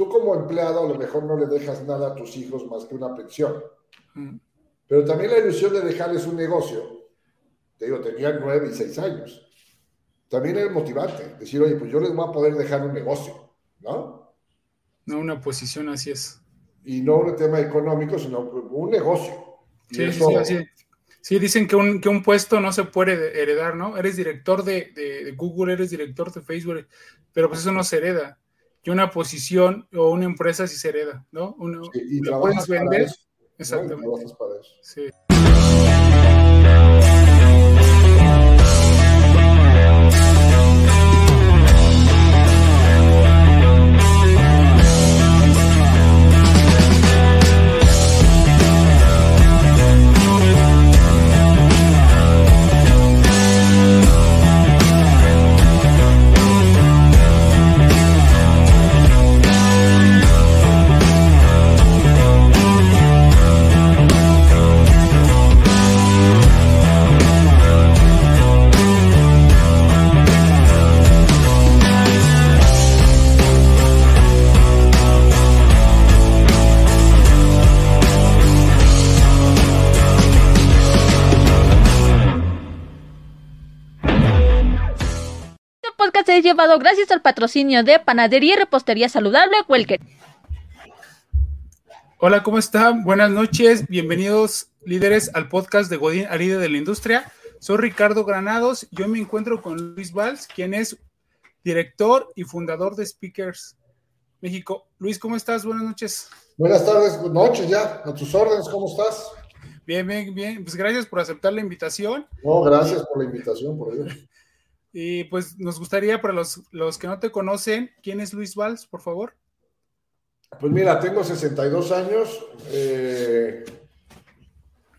tú como empleado a lo mejor no le dejas nada a tus hijos más que una pensión. Mm. Pero también la ilusión de dejarles un negocio. Te digo, tenían nueve y seis años. También es motivante. Decir, oye, pues yo les voy a poder dejar un negocio, ¿no? No una posición, así es. Y no un tema económico, sino un negocio. Sí, sí, sí, sí, dicen que un, que un puesto no se puede heredar, ¿no? Eres director de, Google, eres director de Facebook, pero pues eso no se hereda. Y una posición o una empresa sí se hereda, ¿no? Uno, y lo puedes vender. Exactamente. Sí. Gracias al patrocinio de Panadería y Repostería Saludable Welker. Hola, ¿cómo están? Buenas noches, bienvenidos líderes al podcast de Godín Aride de la Industria. Soy Ricardo Granados, yo me encuentro con Luis Valls, quien es director y fundador de Speakers México. Luis, ¿cómo estás? Buenas noches. Buenas tardes, buenas noches ya, a tus órdenes, ¿cómo estás? Bien, bien, bien. Pues gracias por aceptar la invitación. No, gracias por la invitación, por Dios. Y pues nos gustaría, para los, los que no te conocen, ¿quién es Luis Valls, por favor? Pues mira, tengo 62 años. Eh,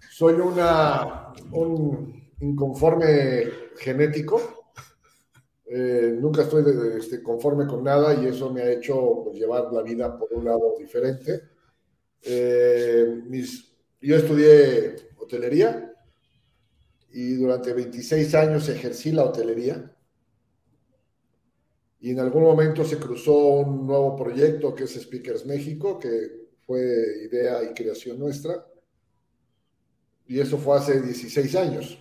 soy una, un inconforme genético. Eh, nunca estoy este, conforme con nada y eso me ha hecho pues, llevar la vida por un lado diferente. Eh, mis, yo estudié hotelería, y durante 26 años ejercí la hotelería. Y en algún momento se cruzó un nuevo proyecto que es Speakers México, que fue idea y creación nuestra. Y eso fue hace 16 años.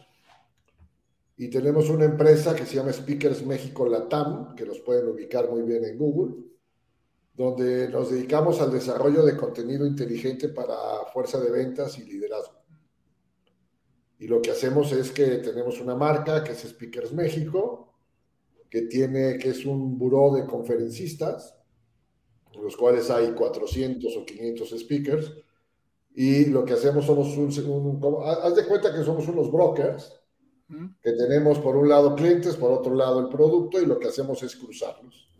Y tenemos una empresa que se llama Speakers México Latam, que los pueden ubicar muy bien en Google, donde nos dedicamos al desarrollo de contenido inteligente para fuerza de ventas y liderazgo. Y lo que hacemos es que tenemos una marca que es Speakers México, que tiene, que es un buró de conferencistas, en los cuales hay 400 o 500 speakers, y lo que hacemos somos un, haz de cuenta que somos unos brokers, que tenemos por un lado clientes, por otro lado el producto, y lo que hacemos es cruzarlos.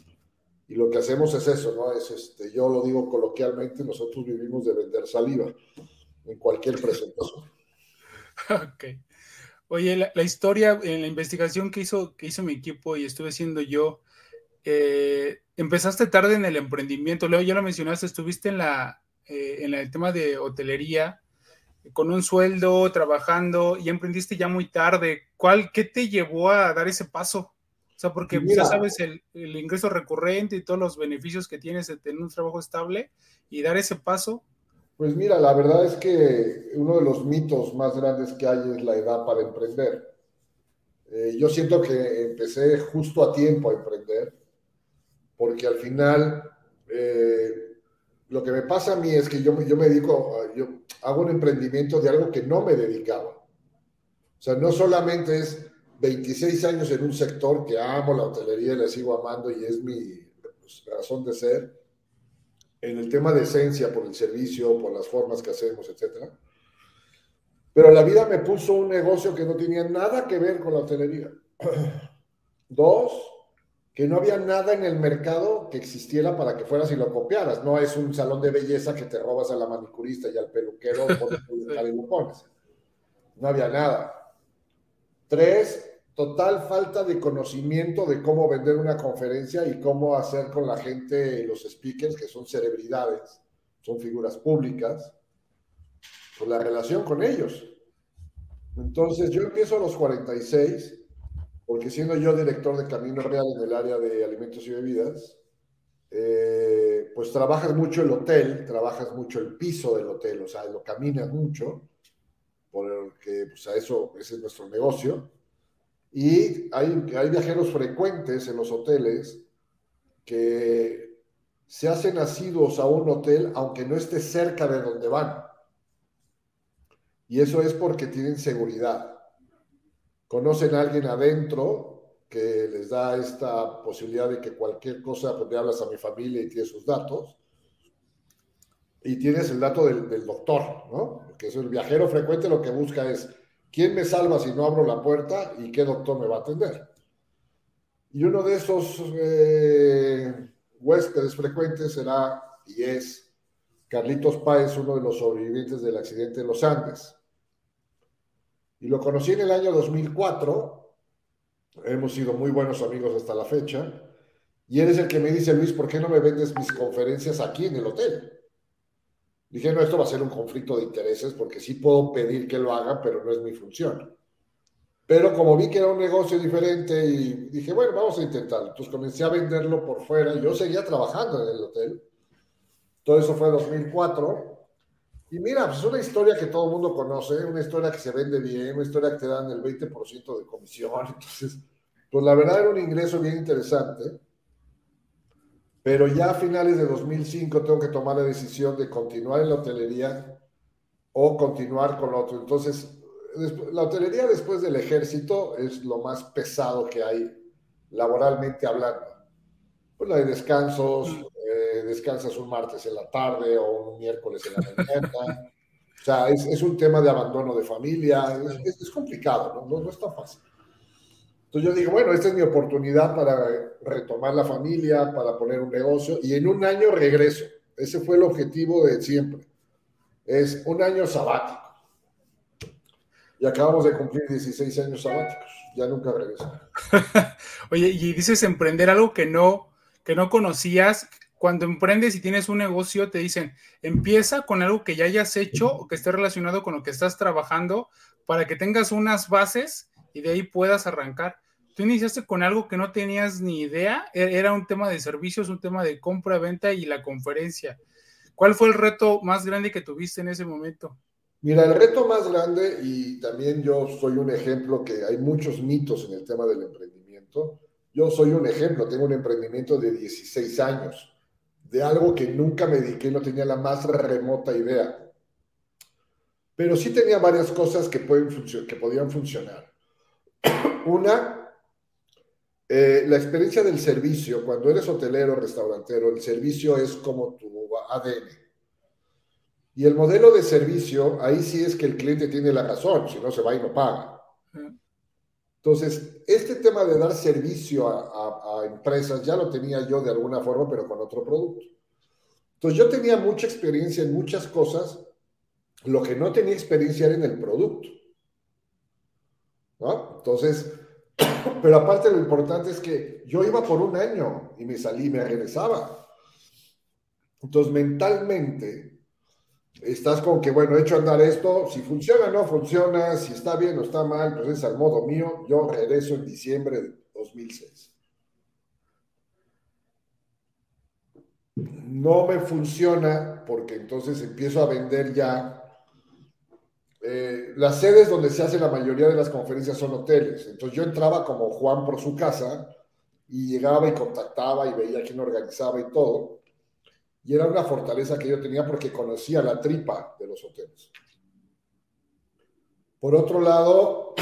Y lo que hacemos es eso, ¿no? Es este, yo lo digo coloquialmente, nosotros vivimos de vender saliva en cualquier presentación. Ok. Oye, la, historia, en la investigación que hizo, que hizo mi equipo y estuve haciendo yo, eh, empezaste tarde en el emprendimiento. Leo, ya lo mencionaste, estuviste en la eh, en el tema de hotelería, con un sueldo, trabajando, y emprendiste ya muy tarde. ¿Cuál, qué te llevó a dar ese paso? O sea, porque ya sabes el, el, ingreso recurrente y todos los beneficios que tienes de tener un trabajo estable y dar ese paso. Pues mira, la verdad es que uno de los mitos más grandes que hay es la edad para emprender. Eh, yo siento que empecé justo a tiempo a emprender, porque al final eh, lo que me pasa a mí es que yo, yo me dedico, yo hago un emprendimiento de algo que no me dedicaba. O sea, no solamente es 26 años en un sector que amo la hotelería la sigo amando y es mi pues, razón de ser, en el tema de esencia, por el servicio, por las formas que hacemos, etc. Pero la vida me puso un negocio que no tenía nada que ver con la hotelería. Dos, que no había nada en el mercado que existiera para que fueras y lo copiaras. No es un salón de belleza que te robas a la manicurista y al peluquero y lo pones. No había nada. Tres, total falta de conocimiento de cómo vender una conferencia y cómo hacer con la gente, los speakers, que son celebridades, son figuras públicas, pues la relación con ellos. Entonces yo empiezo a los 46, porque siendo yo director de Camino Real en el área de alimentos y bebidas, eh, pues trabajas mucho el hotel, trabajas mucho el piso del hotel, o sea, lo caminas mucho, porque pues a eso, ese es nuestro negocio. Y hay, hay viajeros frecuentes en los hoteles que se hacen asiduos a un hotel aunque no esté cerca de donde van. Y eso es porque tienen seguridad. Conocen a alguien adentro que les da esta posibilidad de que cualquier cosa, pues hablas a mi familia y tienes sus datos. Y tienes el dato del, del doctor, ¿no? Porque es el viajero frecuente lo que busca es quién me salva si no abro la puerta y qué doctor me va a atender. Y uno de esos eh, huéspedes frecuentes será y es Carlitos Páez, uno de los sobrevivientes del accidente de los Andes. Y lo conocí en el año 2004 Hemos sido muy buenos amigos hasta la fecha. Y él es el que me dice, Luis, ¿por qué no me vendes mis conferencias aquí en el hotel? Dije, no, esto va a ser un conflicto de intereses porque sí puedo pedir que lo haga, pero no es mi función. Pero como vi que era un negocio diferente y dije, bueno, vamos a intentarlo. Entonces comencé a venderlo por fuera. Yo seguía trabajando en el hotel. Todo eso fue en 2004. Y mira, pues es una historia que todo el mundo conoce, una historia que se vende bien, una historia que te dan el 20% de comisión. Entonces, pues la verdad era un ingreso bien interesante, pero ya a finales de 2005 tengo que tomar la decisión de continuar en la hotelería o continuar con otro. Entonces, la hotelería después del ejército es lo más pesado que hay laboralmente hablando. Pues hay descansos, eh, descansas un martes en la tarde o un miércoles en la mañana. o sea, es, un tema de abandono de familia, es, complicado, ¿no? no es tan fácil. Entonces yo dije, bueno, esta es mi oportunidad para retomar la familia, para poner un negocio y en un año regreso. Ese fue el objetivo de siempre. Es un año sabático. Y acabamos de cumplir 16 años sabáticos. Ya nunca regreso. Oye, y dices emprender algo que no, que no conocías. Cuando emprendes y tienes un negocio, te dicen, empieza con algo que ya hayas hecho o que esté relacionado con lo que estás trabajando para que tengas unas bases y de ahí puedas arrancar. Tú iniciaste con algo que no tenías ni idea, e-, era un tema de servicios, un tema de compra, venta y la conferencia. ¿Cuál fue el reto más grande que tuviste en ese momento? Mira, el reto más grande, y también yo soy un ejemplo que hay muchos mitos en el tema del emprendimiento. Yo soy un ejemplo, tengo un emprendimiento de 16 años, de algo que nunca me dediqué, no tenía la más remota idea. Pero sí tenía varias cosas que, pueden que podían funcionar. Una, eh, la experiencia del servicio, cuando eres hotelero, restaurantero, el servicio es como tu ADN. Y el modelo de servicio, ahí sí es que el cliente tiene la razón, si no se va y no paga. Entonces, este tema de dar servicio a, a, empresas ya lo tenía yo de alguna forma, pero con otro producto. Entonces, yo tenía mucha experiencia en muchas cosas, lo que no tenía experiencia era en el producto. Entonces, pero aparte lo importante es que yo iba por un año y me salí, me regresaba. Entonces, mentalmente, estás con que, bueno, he hecho andar esto, si funciona o no funciona, si está bien o está mal, pues es al modo mío. Yo regreso en diciembre de 2006. No me funciona porque entonces empiezo a vender ya eh, las sedes donde se hace la mayoría de las conferencias son hoteles. Entonces yo entraba como Juan por su casa y llegaba y contactaba y veía quién organizaba y todo. Y era una fortaleza que yo tenía porque conocía la tripa de los hoteles. Por otro lado,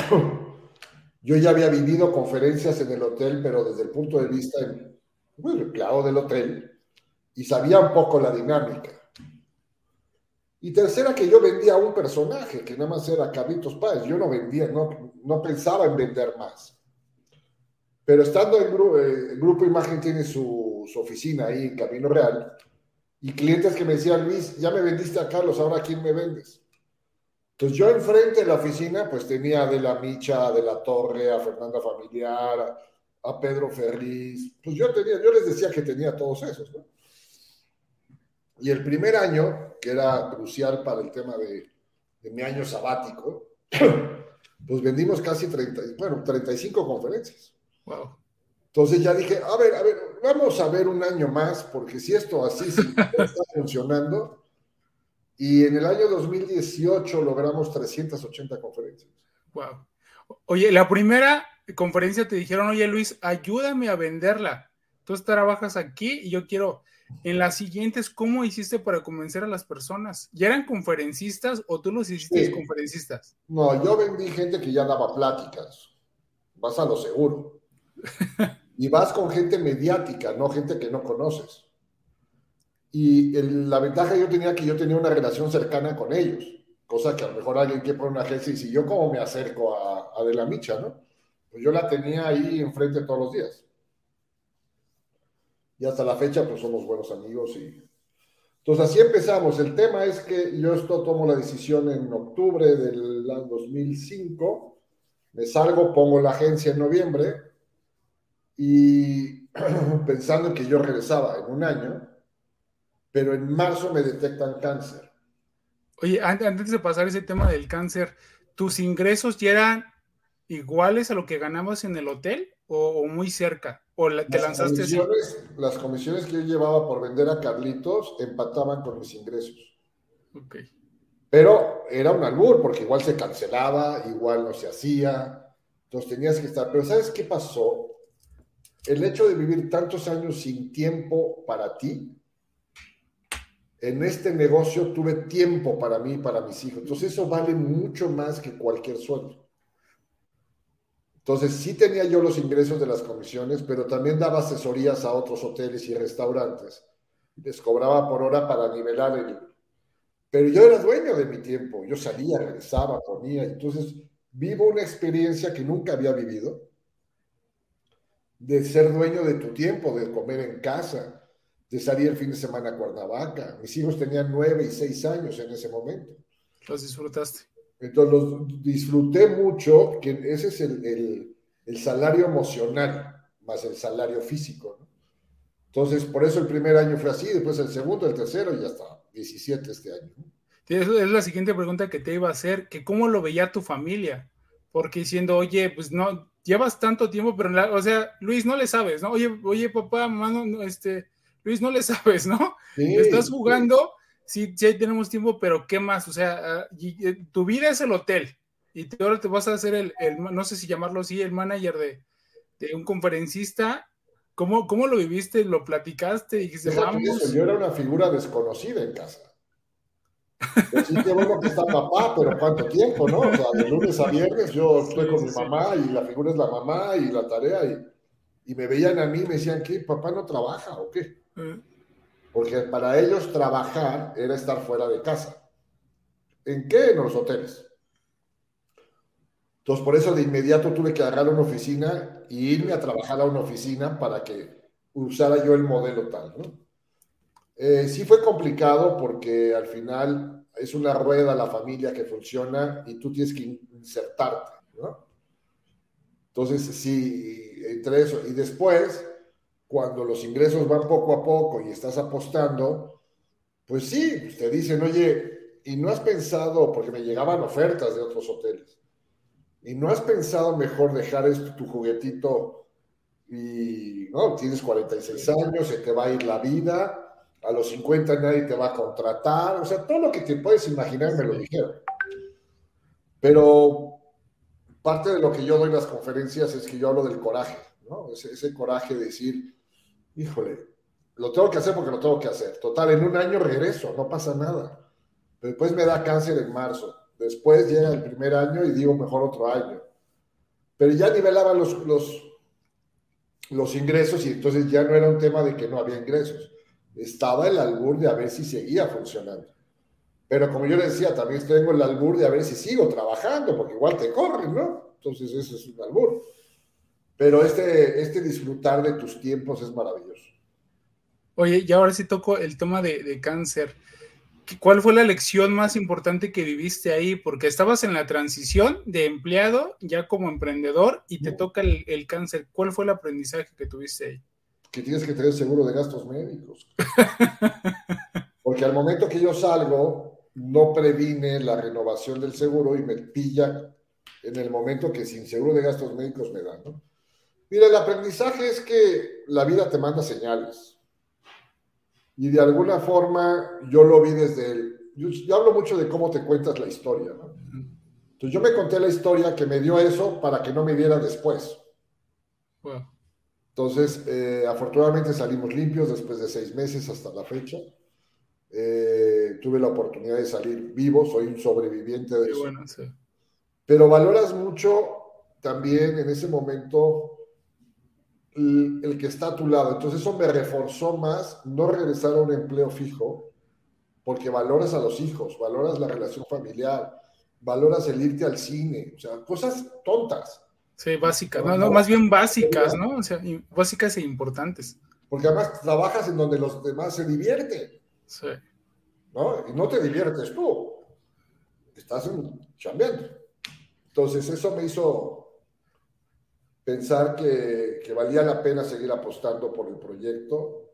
yo ya había vivido conferencias en el hotel, pero desde el punto de vista del empleado del hotel, y sabía un poco la dinámica. Y tercera, que yo vendía un personaje, que nada más era Carlitos Páez. Yo no vendía, no, no pensaba en vender más. Pero estando en grupo, eh, Grupo Imagen tiene su, su, oficina ahí en Camino Real, y clientes que me decían, Luis, ya me vendiste a Carlos, ahora ¿a quién me vendes? Entonces yo enfrente de la oficina, pues tenía de la Micha, de la Torre, a Fernanda Familiar, a, a Pedro Ferriz. Pues yo tenía, yo les decía que tenía todos esos, ¿no? Y el primer año, que era crucial para el tema de, mi año sabático, pues vendimos casi 30, bueno, 35 conferencias. Wow. Entonces ya dije, a ver, a ver, vamos a ver un año más, porque si esto así sí está funcionando, y en el año 2018 logramos 380 conferencias. Wow. Oye, la primera conferencia te dijeron, oye Luis, ayúdame a venderla. Tú trabajas aquí y yo quiero. En las siguientes, ¿cómo hiciste para convencer a las personas? ¿Ya eran conferencistas o tú los hiciste conferencistas? No, yo vendí gente que ya daba pláticas. Vas a lo seguro. y vas con gente mediática, no gente que no conoces. Y la ventaja que yo tenía que yo tenía una relación cercana con ellos, cosa que a lo mejor alguien que pone una agencia y si yo cómo me acerco a, a De la Micha, ¿no? Pues yo la tenía ahí enfrente todos los días. Y hasta la fecha, pues somos buenos amigos y... Entonces así empezamos. El tema es que yo esto tomo la decisión en octubre del 2005, me salgo, pongo la agencia en noviembre y pensando que yo regresaba en un año, pero en marzo me detectan cáncer. Oye, antes de pasar ese tema del cáncer, ¿tus ingresos ya eran iguales a lo que ganabas en el hotel o, muy cerca? ¿O te lanzaste comisiones, Las comisiones que yo llevaba por vender a Carlitos empataban con mis ingresos. Ok. Pero era un albur, porque igual se cancelaba, igual no se hacía. Entonces tenías que estar. Pero ¿sabes qué pasó? El hecho de vivir tantos años sin tiempo para ti, en este negocio tuve tiempo para mí y para mis hijos. Entonces eso vale mucho más que cualquier sueldo. Entonces sí tenía yo los ingresos de las comisiones, pero también daba asesorías a otros hoteles y restaurantes. Les cobraba por hora para nivelar el... Pero yo era dueño de mi tiempo. Yo salía, regresaba, ponía. Entonces vivo una experiencia que nunca había vivido de ser dueño de tu tiempo, de comer en casa, de salir el fin de semana a Cuernavaca. Mis hijos tenían nueve y seis años en ese momento. Los disfrutaste. Entonces los disfruté mucho, que ese es el, salario emocional más el salario físico. Entonces, por eso el primer año fue así, después el segundo, el tercero y hasta 17 este año. Es la siguiente pregunta que te iba a hacer, que cómo lo veía tu familia, porque diciendo, oye, pues no, llevas tanto tiempo, pero, o sea, Luis, no le sabes, ¿no? Oye, oye, papá, mamá, este, Luis, no le sabes, ¿no? Estás jugando, sí, sí, tenemos tiempo, pero ¿qué más? O sea, ah, eh, tu vida es el hotel y ahora te vas a hacer el, no sé si llamarlo así, el manager de, un conferencista. ¿Cómo, ¿Cómo, lo viviste? ¿Lo platicaste? Dijiste, vamos. yo era una figura desconocida en casa. Sí, qué bueno que está papá, pero ¿cuánto tiempo, no? O sea, de lunes a viernes yo estoy con mi mamá y la figura es la mamá y la tarea y, y me veían a mí y me decían, ¿qué? ¿Papá no trabaja o qué? Porque para ellos trabajar era estar fuera de casa. ¿En qué? En los hoteles. Entonces, por eso de inmediato tuve que agarrar una oficina e irme a trabajar a una oficina para que usara yo el modelo tal, ¿no? Eh, sí fue complicado porque al final es una rueda la familia que funciona y tú tienes que insertarte, ¿no? Entonces, sí, entre eso. Y después, cuando los ingresos van poco a poco y estás apostando, pues sí, te dicen, oye, y no has pensado, porque me llegaban ofertas de otros hoteles, y no has pensado mejor dejar esto, tu juguetito y, no, tienes 46 años, se te va a ir la vida, a los 50 nadie te va a contratar, o sea, todo lo que te puedes imaginar me lo dijeron. Pero parte de lo que yo doy en las conferencias es que yo hablo del coraje, ¿no? Ese, coraje de decir, híjole, lo tengo que hacer porque lo tengo que hacer. Total, en un año regreso, no pasa nada. después me da cáncer en marzo. Después llega el primer año y digo, mejor otro año. Pero ya nivelaba los, los, los ingresos y entonces ya no era un tema de que no había ingresos estaba el albur de a ver si seguía funcionando. Pero como yo le decía, también tengo el albur de a ver si sigo trabajando, porque igual te corren, ¿no? Entonces eso es un albur. Pero este, este disfrutar de tus tiempos es maravilloso. Oye, y ahora sí toco el tema de, cáncer. ¿Cuál fue la lección más importante que viviste ahí? Porque estabas en la transición de empleado ya como emprendedor y te toca el, el cáncer. ¿Cuál fue el aprendizaje que tuviste ahí? que tienes que tener seguro de gastos médicos. Porque al momento que yo salgo, no previne la renovación del seguro y me pilla en el momento que sin seguro de gastos médicos me dan, ¿no? Mira, el aprendizaje es que la vida te manda señales. Y de alguna forma yo lo vi desde el... Yo, hablo mucho de cómo te cuentas la historia, ¿no? Entonces yo me conté la historia que me dio eso para que no me diera después. Entonces, eh, afortunadamente salimos limpios después de seis meses hasta la fecha. Eh, tuve la oportunidad de salir vivo, soy un sobreviviente de eso. Pero valoras mucho también en ese momento el, que está a tu lado. Entonces eso me reforzó más no regresar a un empleo fijo, porque valoras a los hijos, valoras la relación familiar, valoras el irte al cine, o sea, cosas tontas. Sí, básicas, no, no, más bien básicas, ¿no? O sea, básicas e importantes. Porque además trabajas en donde los demás se divierten. Sí. ¿No? Y no te diviertes tú. Estás chambeando. Entonces, eso me hizo pensar que, que, valía la pena seguir apostando por el proyecto.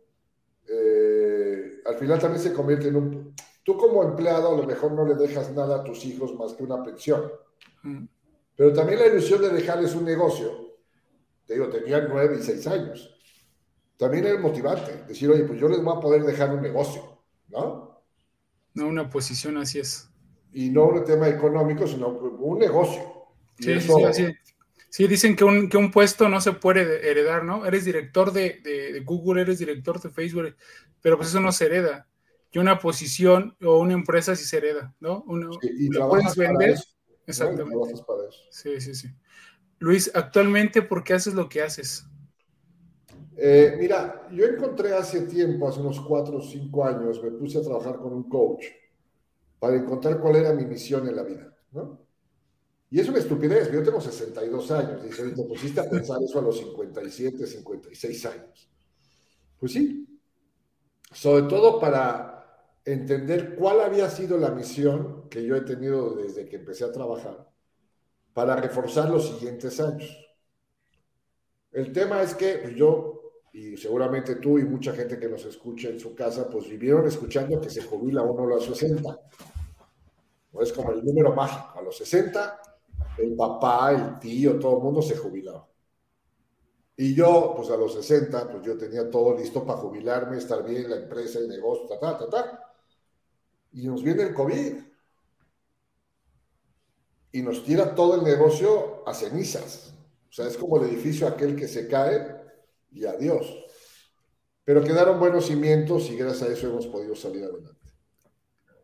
Eh, al final también se convierte en un... Tú como empleado a lo mejor no le dejas nada a tus hijos más que una pensión. Mm. Pero también la ilusión de dejarles un negocio. Te digo, tenían nueve y seis años. También es motivante. Decir, oye, pues yo les voy a poder dejar un negocio, ¿no? No una posición, así es. Y no un tema económico, sino un negocio. Sí, sí, sí, sí, dicen que un, que un, puesto no se puede heredar, ¿no? Eres director de, de, Google, eres director de Facebook, pero pues eso no se hereda. Y una posición o una empresa sí se hereda, ¿no? y lo puedes vender. Exactamente. Sí, sí, sí. Luis, actualmente, ¿por qué haces lo que haces? Eh, mira, yo encontré hace tiempo, hace unos cuatro o cinco años, me puse a trabajar con un coach para encontrar cuál era mi misión en la vida, ¿no? Y es una estupidez, yo tengo 62 años, dice, te pusiste a pensar eso a los 57, 56 años. Pues sí, sobre todo para entender cuál había sido la misión que yo he tenido desde que empecé a trabajar para reforzar los siguientes años. El tema es que pues, yo, y seguramente tú y mucha gente que nos escucha en su casa, pues vivieron escuchando que se jubila uno a los 60. O es como el número mágico, a los 60 el papá, el tío, todo el mundo se jubilaba. Y yo, pues a los 60, pues yo tenía todo listo para jubilarme, estar bien, la empresa, el negocio, ta, ta, ta, ta. Y nos viene el COVID. Y nos tira todo el negocio a cenizas. O sea, es como el edificio aquel que se cae y adiós. Pero quedaron buenos cimientos y gracias a eso hemos podido salir adelante.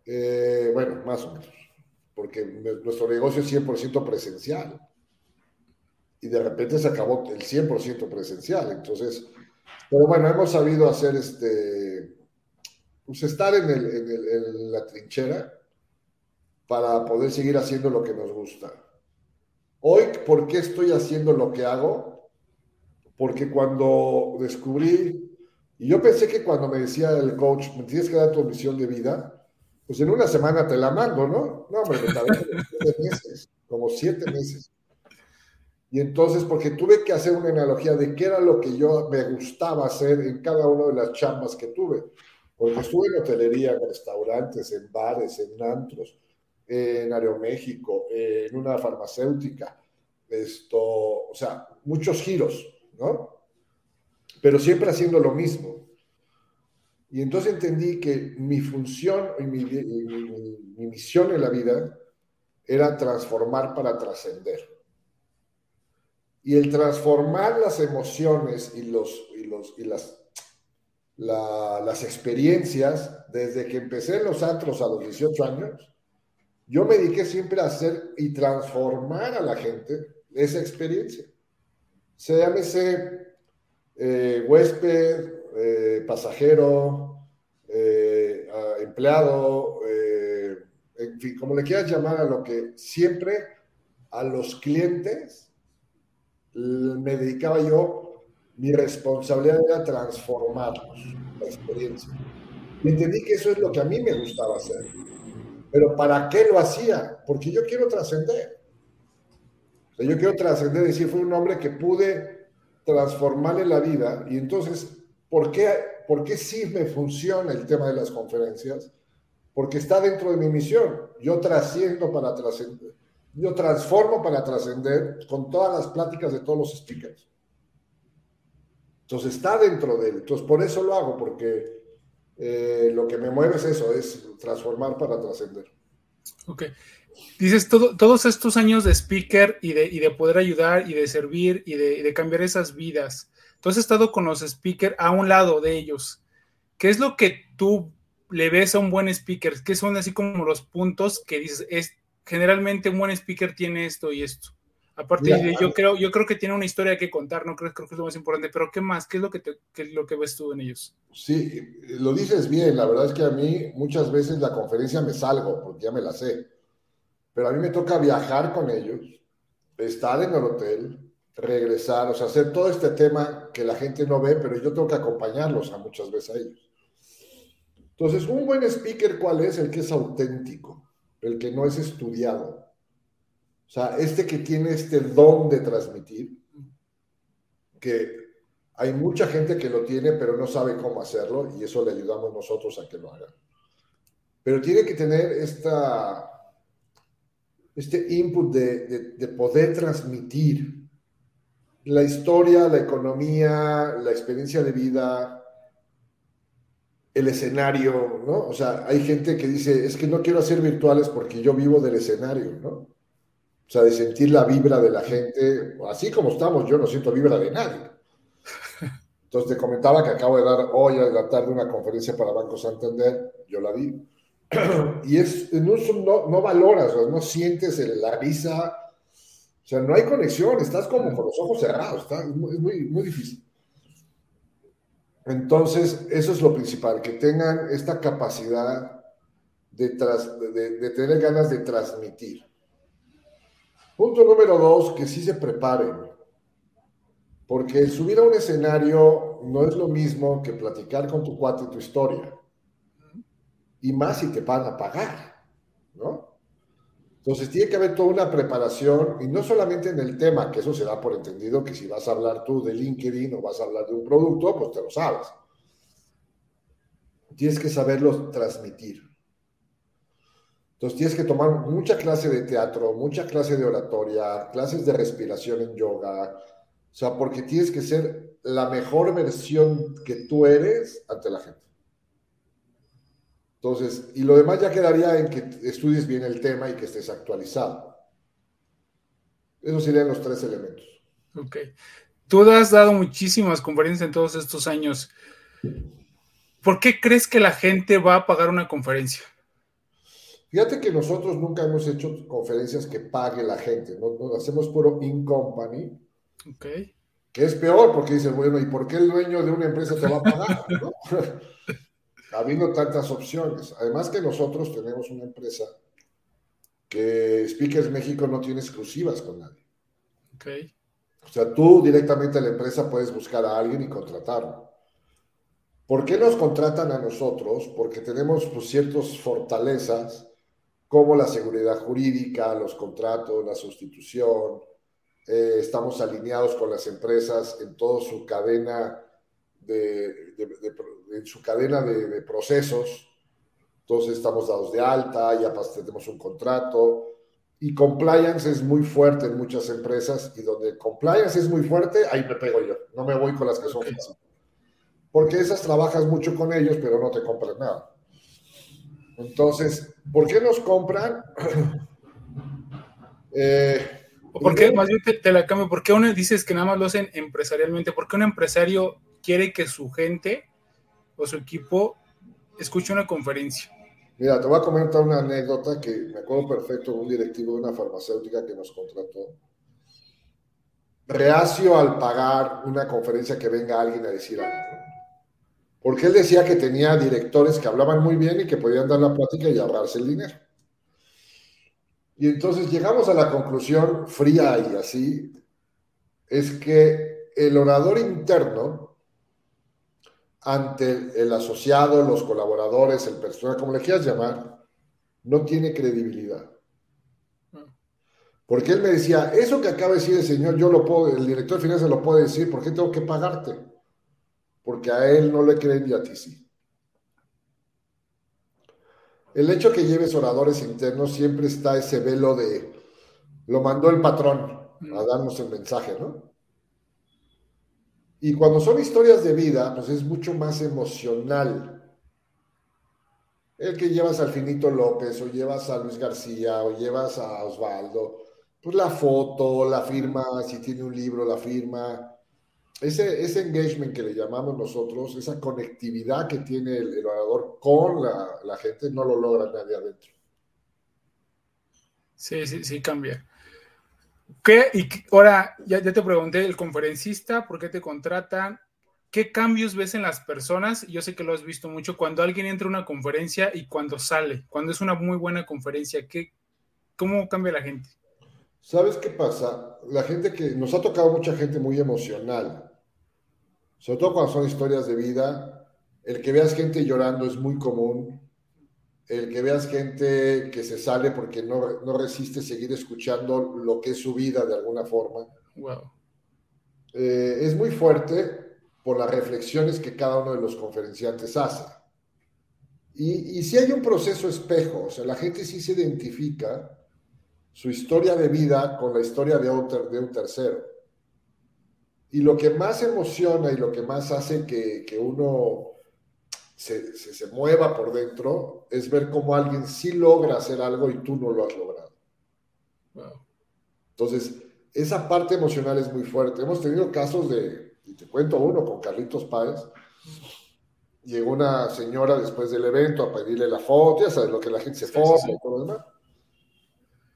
Eh, bueno, más o menos porque nuestro negocio es 100% presencial. Y de repente se acabó el 100% presencial. Entonces, pero bueno, hemos sabido hacer este, pues estar en, el, en, la trinchera para poder seguir haciendo lo que nos gusta. Hoy, ¿por qué estoy haciendo lo que hago? Porque cuando descubrí, y yo pensé que cuando me decía el coach, me tienes que dar tu misión de vida, pues en una semana te la mando, ¿no? No, hombre, me tardé siete meses, como siete meses. Y entonces, porque tuve que hacer una analogía de qué era lo que yo me gustaba hacer en cada una de las chambas que tuve. Porque estuve en hotelería, en restaurantes, en bares, en antros, en Aeroméxico, en una farmacéutica, esto, o sea, muchos giros, ¿no? Pero siempre haciendo lo mismo. Y entonces entendí que mi función y mi, misión en la vida era transformar para trascender. Y el transformar las emociones y, los, y, los, y las, las experiencias, desde que empecé en los antros a los 18 años, yo me dediqué siempre a hacer y transformar a la gente esa experiencia. Se llámese eh, huésped, eh, pasajero, eh, empleado, eh, en fin, como le quieras llamar a lo que siempre a los clientes me dedicaba yo, mi responsabilidad era transformarlos, la experiencia. Y entendí que eso es lo que a mí me gustaba hacer. Pero ¿para qué lo hacía? Porque yo quiero trascender. yo quiero trascender, decir, fue un hombre que pude transformarle la vida y entonces ¿Por qué, ¿Por qué sí me funciona el tema de las conferencias? Porque está dentro de mi misión. Yo trasciendo para trascender. Yo transformo para trascender con todas las pláticas de todos los speakers. Entonces está dentro de él. Entonces por eso lo hago, porque eh, lo que me mueve es eso, es transformar para trascender. Ok. Dices, todos estos años de speaker y de, y de poder ayudar y de servir y de, y de cambiar esas vidas, tú has estado con los speakers a un lado de ellos. ¿Qué es lo que tú le ves a un buen speaker? ¿Qué son así como los puntos que dices, es, generalmente un buen speaker tiene esto y esto? Aparte, de, yo creo, yo creo que tiene una historia que contar, no creo, creo que es lo más importante, pero ¿qué más? ¿Qué es lo que, qué es lo que ves tú en ellos? Sí, lo dices bien, la verdad es que a mí muchas veces la conferencia me salgo, porque ya me la sé, pero a mí me toca viajar con ellos, estar en el hotel, regresar, o sea, hacer todo este tema que la gente no ve, pero yo tengo que acompañarlos a muchas veces a ellos. Entonces, un buen speaker, ¿cuál es? El que es auténtico, el que no es estudiado. O sea, este que tiene este don de transmitir, que hay mucha gente que lo tiene, pero no sabe cómo hacerlo, y eso le ayudamos nosotros a que lo haga. Pero tiene que tener esta, este input de, de, de poder transmitir la historia, la economía, la experiencia de vida, el escenario, ¿no? O sea, hay gente que dice, es que no quiero hacer virtuales porque yo vivo del escenario, ¿no? O sea, de sentir la vibra de la gente, así como estamos, yo no siento vibra de nadie. Entonces te comentaba que acabo de dar hoy a la tarde una conferencia para Banco Santander, yo la di, y es, no, no, no valoras, no sientes la risa, sea, no hay conexión, estás como con los ojos cerrados, está, es muy, muy difícil. Entonces, eso es lo principal, que tengan esta capacidad de, de, tener ganas de transmitir. Punto número dos, que sí se preparen. Porque subir a un escenario no es lo mismo que platicar con tu cuate tu historia. Y más si te van a pagar, ¿no? Entonces tiene que haber toda una preparación y no solamente en el tema, que eso se da por entendido que si vas a hablar tú de LinkedIn o vas a hablar de un producto, pues te lo sabes. Tienes que saberlo transmitir. Entonces tienes que tomar mucha clase de teatro, mucha clase de oratoria, clases de respiración en yoga, o sea, porque tienes que ser la mejor versión que tú eres ante la gente. Entonces, y lo demás ya quedaría en que estudies bien el tema y que estés actualizado. Esos serían los tres elementos. Ok. Tú has dado muchísimas conferencias en todos estos años. ¿Por qué crees que la gente va a pagar una conferencia? Fíjate que nosotros nunca hemos hecho conferencias que pague la gente, ¿no? hacemos puro in-company. Ok. Que es peor porque dices, bueno, ¿y por qué el dueño de una empresa te va a pagar? ¿no? habiendo tantas opciones. Además que nosotros tenemos una empresa que Speakers México no tiene exclusivas con nadie. Okay. O sea, tú directamente a la empresa puedes buscar a alguien y contratarlo. ¿Por qué nos contratan a nosotros? Porque tenemos pues, ciertas fortalezas como la seguridad jurídica, los contratos, la sustitución. Eh, estamos alineados con las empresas en toda su cadena de, en su cadena de, procesos. Entonces estamos dados de alta, ya tenemos un contrato. Y compliance es muy fuerte en muchas empresas y donde compliance es muy fuerte, ahí me pego yo. No me voy con las que son. Porque esas trabajas mucho con ellos, pero no te compran nada. Entonces, ¿por qué nos compran? eh, ¿Por qué? Más bien te, te, la cambio. ¿Por qué uno dices que nada más lo hacen empresarialmente? ¿Por qué un empresario quiere que su gente o su equipo escuche una conferencia. Mira, te voy a comentar una anécdota que me acuerdo perfecto de un directivo de una farmacéutica que nos contrató. Reacio al pagar una conferencia que venga alguien a decir algo. Porque él decía que tenía directores que hablaban muy bien y que podían dar la plática y ahorrarse el dinero. Y entonces llegamos a la conclusión fría y así, es que el orador interno ante el asociado, los colaboradores, el personal, como le quieras llamar, no tiene credibilidad. Porque él me decía, eso que acaba de decir el señor, yo lo puedo, el director de finanzas lo puede decir, ¿por qué tengo que pagarte? Porque a él no le creen y a ti sí. El hecho que lleves oradores internos siempre está ese velo de, lo mandó el patrón a darnos el mensaje, ¿no? Y cuando son historias de vida, pues es mucho más emocional. El que llevas al Finito López, o llevas a Luis García, o llevas a Osvaldo, pues la foto, la firma, si tiene un libro, la firma. Ese, ese engagement que le llamamos nosotros, esa conectividad que tiene el, orador con la, la, gente, no lo logra nadie adentro. Sí, sí, sí, cambia. ¿Qué? Y ahora, ya, te pregunté, el conferencista, ¿por qué te contratan? ¿Qué cambios ves en las personas? Yo sé que lo has visto mucho cuando alguien entra a una conferencia y cuando sale, cuando es una muy buena conferencia, ¿qué, ¿cómo cambia la gente? ¿Sabes qué pasa? La gente que nos ha tocado mucha gente muy emocional, sobre todo cuando son historias de vida, el que veas gente llorando es muy común, el que veas gente que se sale porque no, no resiste seguir escuchando lo que es su vida de alguna forma. Wow. Eh, es muy fuerte por las reflexiones que cada uno de los conferenciantes hace. Y, y si hay un proceso espejo, o sea, la gente sí se identifica su historia de vida con la historia de un, de un tercero. Y lo que más emociona y lo que más hace que, que uno se, se, se, mueva por dentro es ver cómo alguien sí logra hacer algo y tú no lo has logrado. Wow. Entonces, esa parte emocional es muy fuerte. Hemos tenido casos de, y te cuento uno con Carlitos Páez. Llegó una señora después del evento a pedirle la foto, ya sabes lo que la gente se sí, foto sí, y todo lo demás.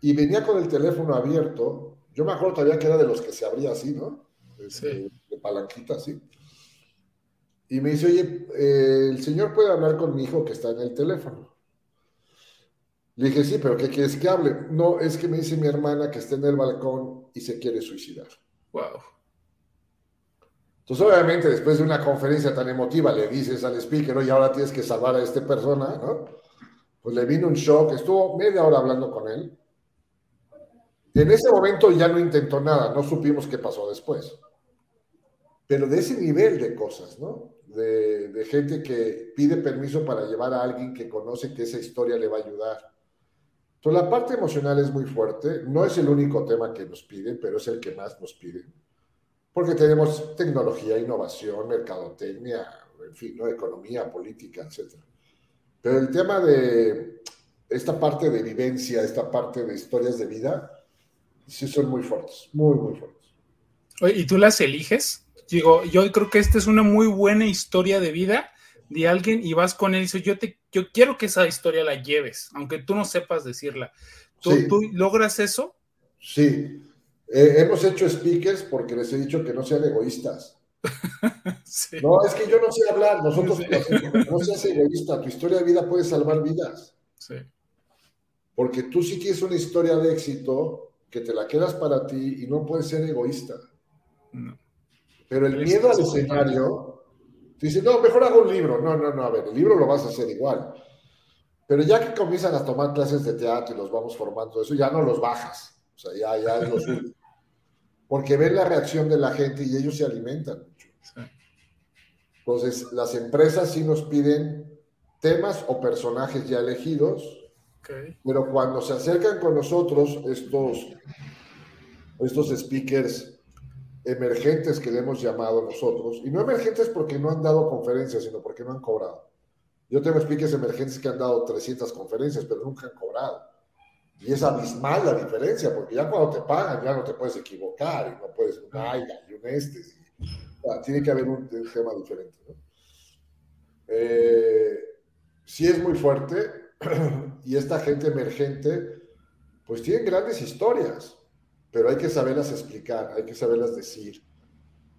Y venía con el teléfono abierto. Yo me acuerdo todavía que era de los que se abría así, ¿no? De, de palanquita así. Y me dice, oye, eh, el señor puede hablar con mi hijo que está en el teléfono. Le dije, sí, pero ¿qué quieres que hable? No, es que me dice mi hermana que está en el balcón y se quiere suicidar. Wow. Entonces, obviamente, después de una conferencia tan emotiva, le dices al speaker, oye, ahora tienes que salvar a esta persona, ¿no? Pues le vino un shock, estuvo media hora hablando con él. En ese momento ya no intentó nada, no supimos qué pasó después. Pero de ese nivel de cosas, ¿no? De, gente que pide permiso para llevar a alguien que conoce que esa historia le va a ayudar. Entonces, la parte emocional es muy fuerte. No es el único tema que nos piden, pero es el que más nos piden porque tenemos tecnología, innovación, mercadotecnia, en fin, ¿no? economía, política, etc. Pero el tema de esta parte de vivencia, esta parte de historias de vida, sí son muy fuertes, muy, muy fuertes. ¿y tú las eliges? Digo, yo creo que esta es una muy buena historia de vida de alguien y vas con él y dices, yo, te, yo quiero que esa historia la lleves, aunque tú no sepas decirla. ¿Tú, sí. ¿tú logras eso? Sí, eh, hemos hecho speakers porque les he dicho que no sean egoístas. sí. No, es que yo no sé hablar, nosotros sí. no seas egoísta, tu historia de vida puede salvar vidas. Sí. Porque tú sí tienes una historia de éxito que te la quedas para ti y no puedes ser egoísta. No. Pero el miedo al escenario, te dice, no, mejor hago un libro. No, no, no, a ver, el libro lo vas a hacer igual. Pero ya que comienzan a tomar clases de teatro y los vamos formando, eso ya no los bajas. O sea, ya, ya es lo suyo porque ven la reacción de la gente y ellos se alimentan mucho. Entonces, las empresas sí nos piden temas o personajes ya elegidos, okay. pero cuando se acercan con nosotros, estos, estos speakers emergentes que le hemos llamado nosotros, y no emergentes porque no han dado conferencias, sino porque no han cobrado. Yo tengo speakers emergentes que han dado 300 conferencias, pero nunca han cobrado. Y es abismal la diferencia, porque ya cuando te pagan ya no te puedes equivocar y no puedes un AIGA y un este. Y, tiene que haber un, un tema diferente. ¿no? Eh, sí es muy fuerte y esta gente emergente pues tienen grandes historias, pero hay que saberlas explicar, hay que saberlas decir.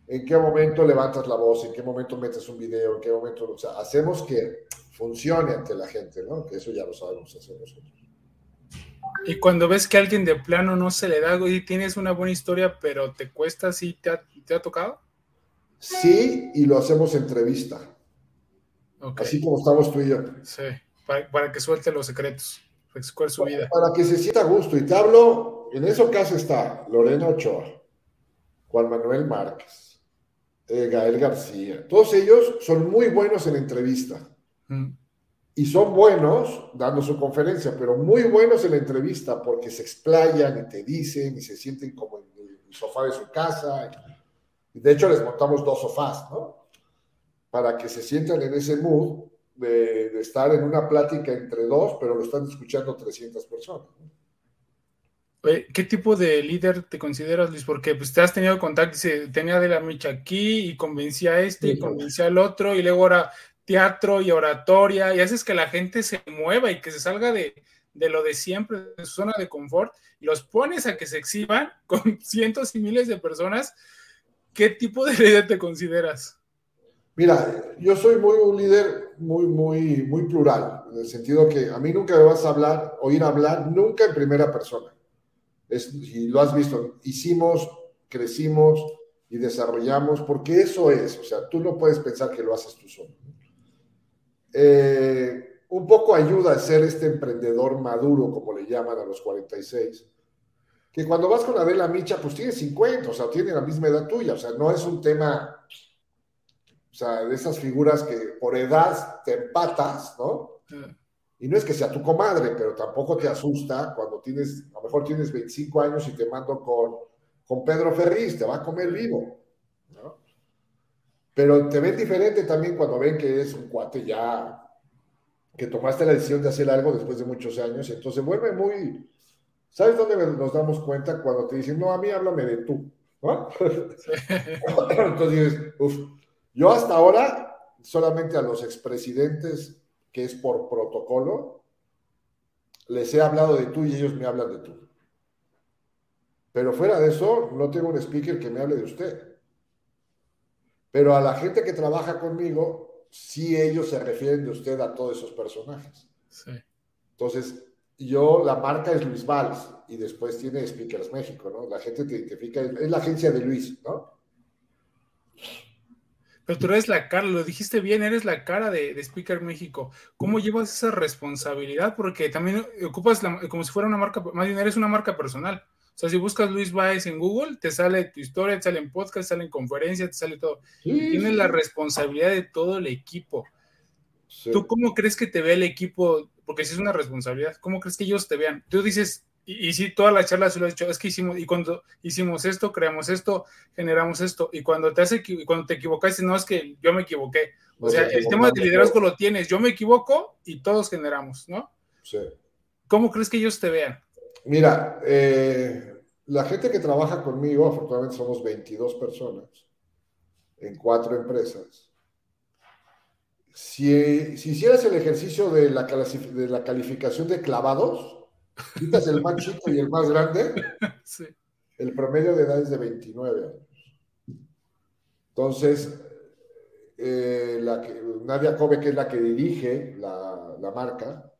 ¿En qué momento levantas la voz? ¿En qué momento metes un video? ¿En qué momento? O sea, hacemos que funcione ante la gente, ¿no? Que eso ya lo sabemos hacer nosotros. Y cuando ves que a alguien de plano no se le da y tienes una buena historia, pero te cuesta, ¿sí te ha, te ha tocado? Sí, y lo hacemos entrevista. Okay. Así como estamos tú y yo. Sí, para, para que suelte los secretos. ¿Cuál es su vida? Para que se sienta a gusto. Y te hablo, en eso caso está Lorena Ochoa, Juan Manuel Márquez, eh, Gael García. Todos ellos son muy buenos en entrevista. Mm y son buenos dando su conferencia, pero muy buenos en la entrevista porque se explayan y te dicen y se sienten como en el sofá de su casa. De hecho, les montamos dos sofás, ¿no? Para que se sientan en ese mood de, estar en una plática entre dos, pero lo están escuchando 300 personas. ¿Qué tipo de líder te consideras, Luis? Porque pues, te has tenido contacto, tenía de la micha aquí y convencía a este y convencía al otro, y luego ahora teatro y oratoria, y haces que la gente se mueva y que se salga de, de lo de siempre, de su zona de confort, y los pones a que se exhiban con cientos y miles de personas. ¿Qué tipo de líder te consideras? Mira, yo soy muy un líder muy, muy, muy plural, en el sentido que a mí nunca me vas a hablar, oír hablar, nunca en primera persona. Es, y lo has visto, hicimos, crecimos y desarrollamos, porque eso es, o sea, tú no puedes pensar que lo haces tú solo. Eh, un poco ayuda a ser este emprendedor maduro, como le llaman a los 46, que cuando vas con Adela Micha, pues tiene 50, o sea, tiene la misma edad tuya, o sea, no es un tema o sea, de esas figuras que por edad te empatas, ¿no? Y no es que sea tu comadre, pero tampoco te asusta cuando tienes, a lo mejor tienes 25 años y te mando con, con Pedro Ferriz, te va a comer vivo, ¿no? Pero te ven diferente también cuando ven que es un cuate ya, que tomaste la decisión de hacer algo después de muchos años, entonces vuelve muy... ¿Sabes dónde nos damos cuenta? Cuando te dicen, no, a mí háblame de tú, ¿no? entonces dices, uff yo hasta ahora, solamente a los expresidentes, que es por protocolo, les he hablado de tú y ellos me hablan de tú. Pero fuera de eso, no tengo un speaker que me hable de usted. Pero a la gente que trabaja conmigo, sí ellos se refieren de usted a todos esos personajes. Sí. Entonces, yo, la marca es Luis Valls y después tiene Speakers México, ¿no? La gente te identifica, es la agencia de Luis, ¿no? Pero tú eres la cara, lo dijiste bien, eres la cara de, Speaker México. ¿Cómo llevas esa responsabilidad? Porque también ocupas como si fuera una marca, más bien eres una marca personal. O sea, si buscas Luis Baez en Google, te sale tu historia, te salen podcasts, te salen conferencias, te sale todo. Tienes la responsabilidad de todo el equipo. ¿Tú cómo crees que te ve el equipo? Porque si es una responsabilidad, ¿cómo crees que ellos te vean? Tú dices, y, sí, toda la charla se lo he dicho, es que hicimos, y cuando hicimos esto, creamos esto, generamos esto, y cuando te hace, cuando te equivocaste, no es que yo me equivoqué. O sea, el tema de liderazgo lo tienes, yo me equivoco y todos generamos, ¿no? Sí. ¿Cómo crees que ellos te vean? Mira, eh, la gente que trabaja conmigo, afortunadamente somos 22 personas en cuatro empresas. Si, si hicieras el ejercicio de la, de la calificación de clavados, quitas el más chico y el más grande, el promedio de edad es de 29 años. Entonces, eh, la Nadia Kobe, que es la que dirige la, la, marca,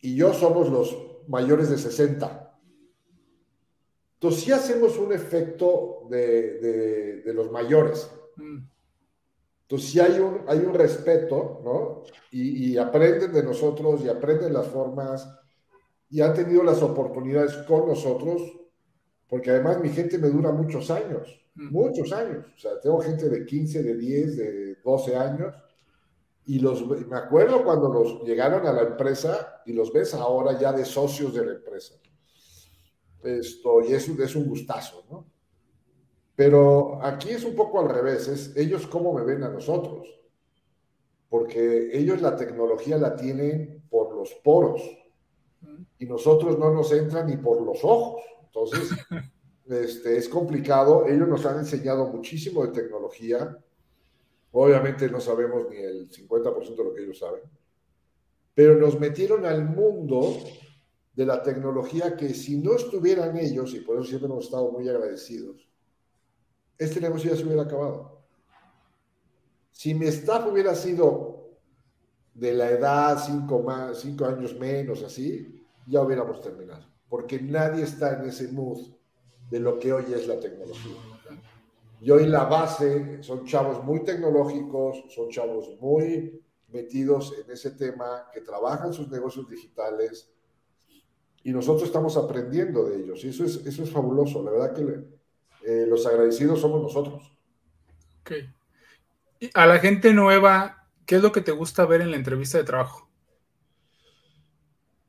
y yo somos los mayores de 60. Entonces, sí hacemos un efecto de, de, los mayores. Mm. Entonces, sí hay un, hay un respeto, ¿no? Y, y aprenden de nosotros y aprenden las formas y han tenido las oportunidades con nosotros, porque además mi gente me dura muchos años, muchos años. O sea, tengo gente de 15, de 10, de 12 años. Y los, me acuerdo cuando los llegaron a la empresa y los ves ahora ya de socios de la empresa. Esto, y es, es un gustazo, ¿no? Pero aquí es un poco al revés, es ellos cómo me ven a nosotros. Porque ellos la tecnología la tienen por los poros y nosotros no nos entran ni por los ojos. Entonces, este, es complicado. Ellos nos han enseñado muchísimo de tecnología. Obviamente no sabemos ni el 50% de lo que ellos saben, pero nos metieron al mundo de la tecnología que si no estuvieran ellos, y por eso siempre hemos estado muy agradecidos, este negocio ya se hubiera acabado. Si mi staff hubiera sido de la edad cinco, más, cinco años menos, así, ya hubiéramos terminado, porque nadie está en ese mood de lo que hoy es la tecnología. Y hoy la base son chavos muy tecnológicos, son chavos muy metidos en ese tema, que trabajan sus negocios digitales y nosotros estamos aprendiendo de ellos. Y eso es, eso es fabuloso. La verdad que eh, los agradecidos somos nosotros. Ok. a la gente nueva, ¿qué es lo que te gusta ver en la entrevista de trabajo?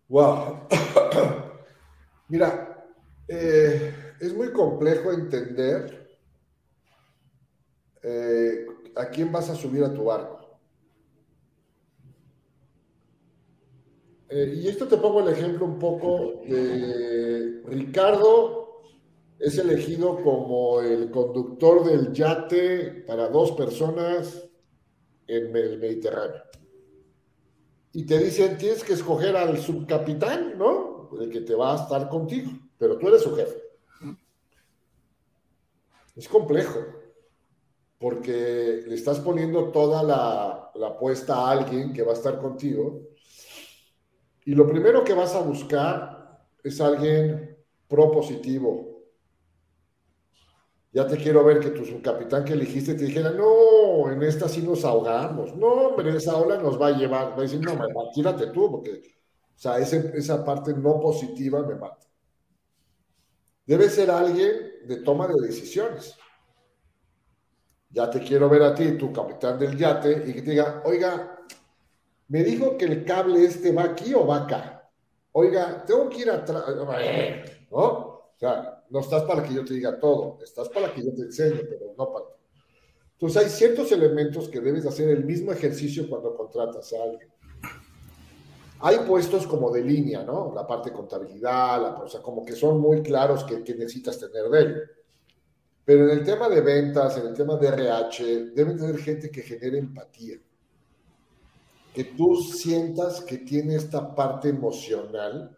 Wow. Mira, eh, es muy complejo entender eh, ¿a quién vas a subir a tu barco? Eh, y esto te pongo el ejemplo un poco de Ricardo es elegido como el conductor del yate para dos personas en el Mediterráneo. Y te dicen, tienes que escoger al subcapitán, ¿no? El que te va a estar contigo, pero tú eres su jefe. Es complejo, porque le estás poniendo toda la, la apuesta a alguien que va a estar contigo. Y lo primero que vas a buscar es alguien propositivo. Ya te quiero ver que tu subcapitán que elegiste te dijera, no, en esta sí nos ahogamos. No, hombre, esa ola nos va a llevar. Va a decir, no, tírate tú, porque, o sea, esa parte no positiva me mata. Debe ser alguien de toma de decisiones. Ya te quiero ver a ti, tu capitán del yate, y que te diga, oiga, me dijo que el cable este va aquí o va acá. Oiga, tengo que ir atrás, ¿no? O sea, no estás para que yo te diga todo, estás para que yo te enseñe, pero no para. Entonces hay ciertos elementos que debes hacer el mismo ejercicio cuando contratas a alguien. Hay puestos como de línea, ¿no? La parte de contabilidad, la, o sea, como que son muy claros que, necesitas tener de él. Pero en el tema de ventas, en el tema de RH, deben tener gente que genere empatía. Que tú sientas que tiene esta parte emocional.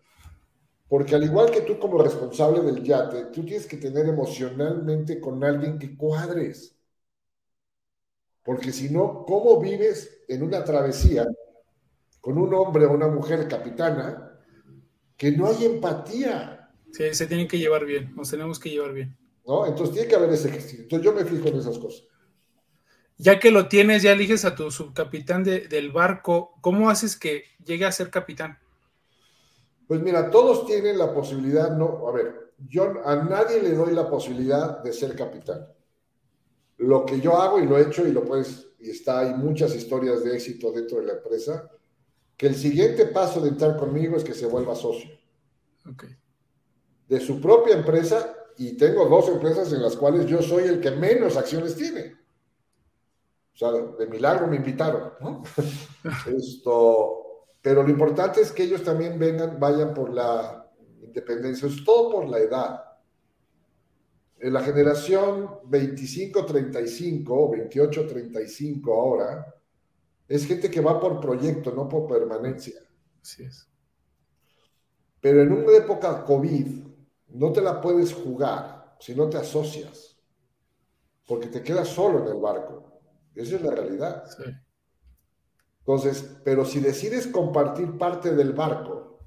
Porque al igual que tú como responsable del yate, tú tienes que tener emocionalmente con alguien que cuadres. Porque si no, ¿cómo vives en una travesía con un hombre o una mujer capitana que no hay empatía. Sí, se tienen que llevar bien, nos tenemos que llevar bien. ¿No? Entonces tiene que haber ese ejercicio. Entonces yo me fijo en esas cosas. Ya que lo tienes, ya eliges a tu subcapitán del barco, ¿cómo haces que llegue a ser capitán? Pues mira, todos tienen la posibilidad, no, a ver, yo a nadie le doy la posibilidad de ser capitán. Lo que yo hago y lo he hecho y lo puedes, y está, hay muchas historias de éxito dentro de la empresa, que el siguiente paso de entrar conmigo es que se vuelva socio. De su propia empresa, y tengo dos empresas en las cuales yo soy el que menos acciones tiene. O sea, de milagro me invitaron, Esto, pero lo importante es que ellos también vengan, vayan por la independencia, es todo por la edad. En la generación 25-35 o 28-35 ahora, es gente que va por proyecto, no por permanencia. Así es. Pero en una época COVID, no te la puedes jugar si no te asocias, porque te quedas solo en el barco. Esa es la realidad. Sí. Entonces, pero si decides compartir parte del barco,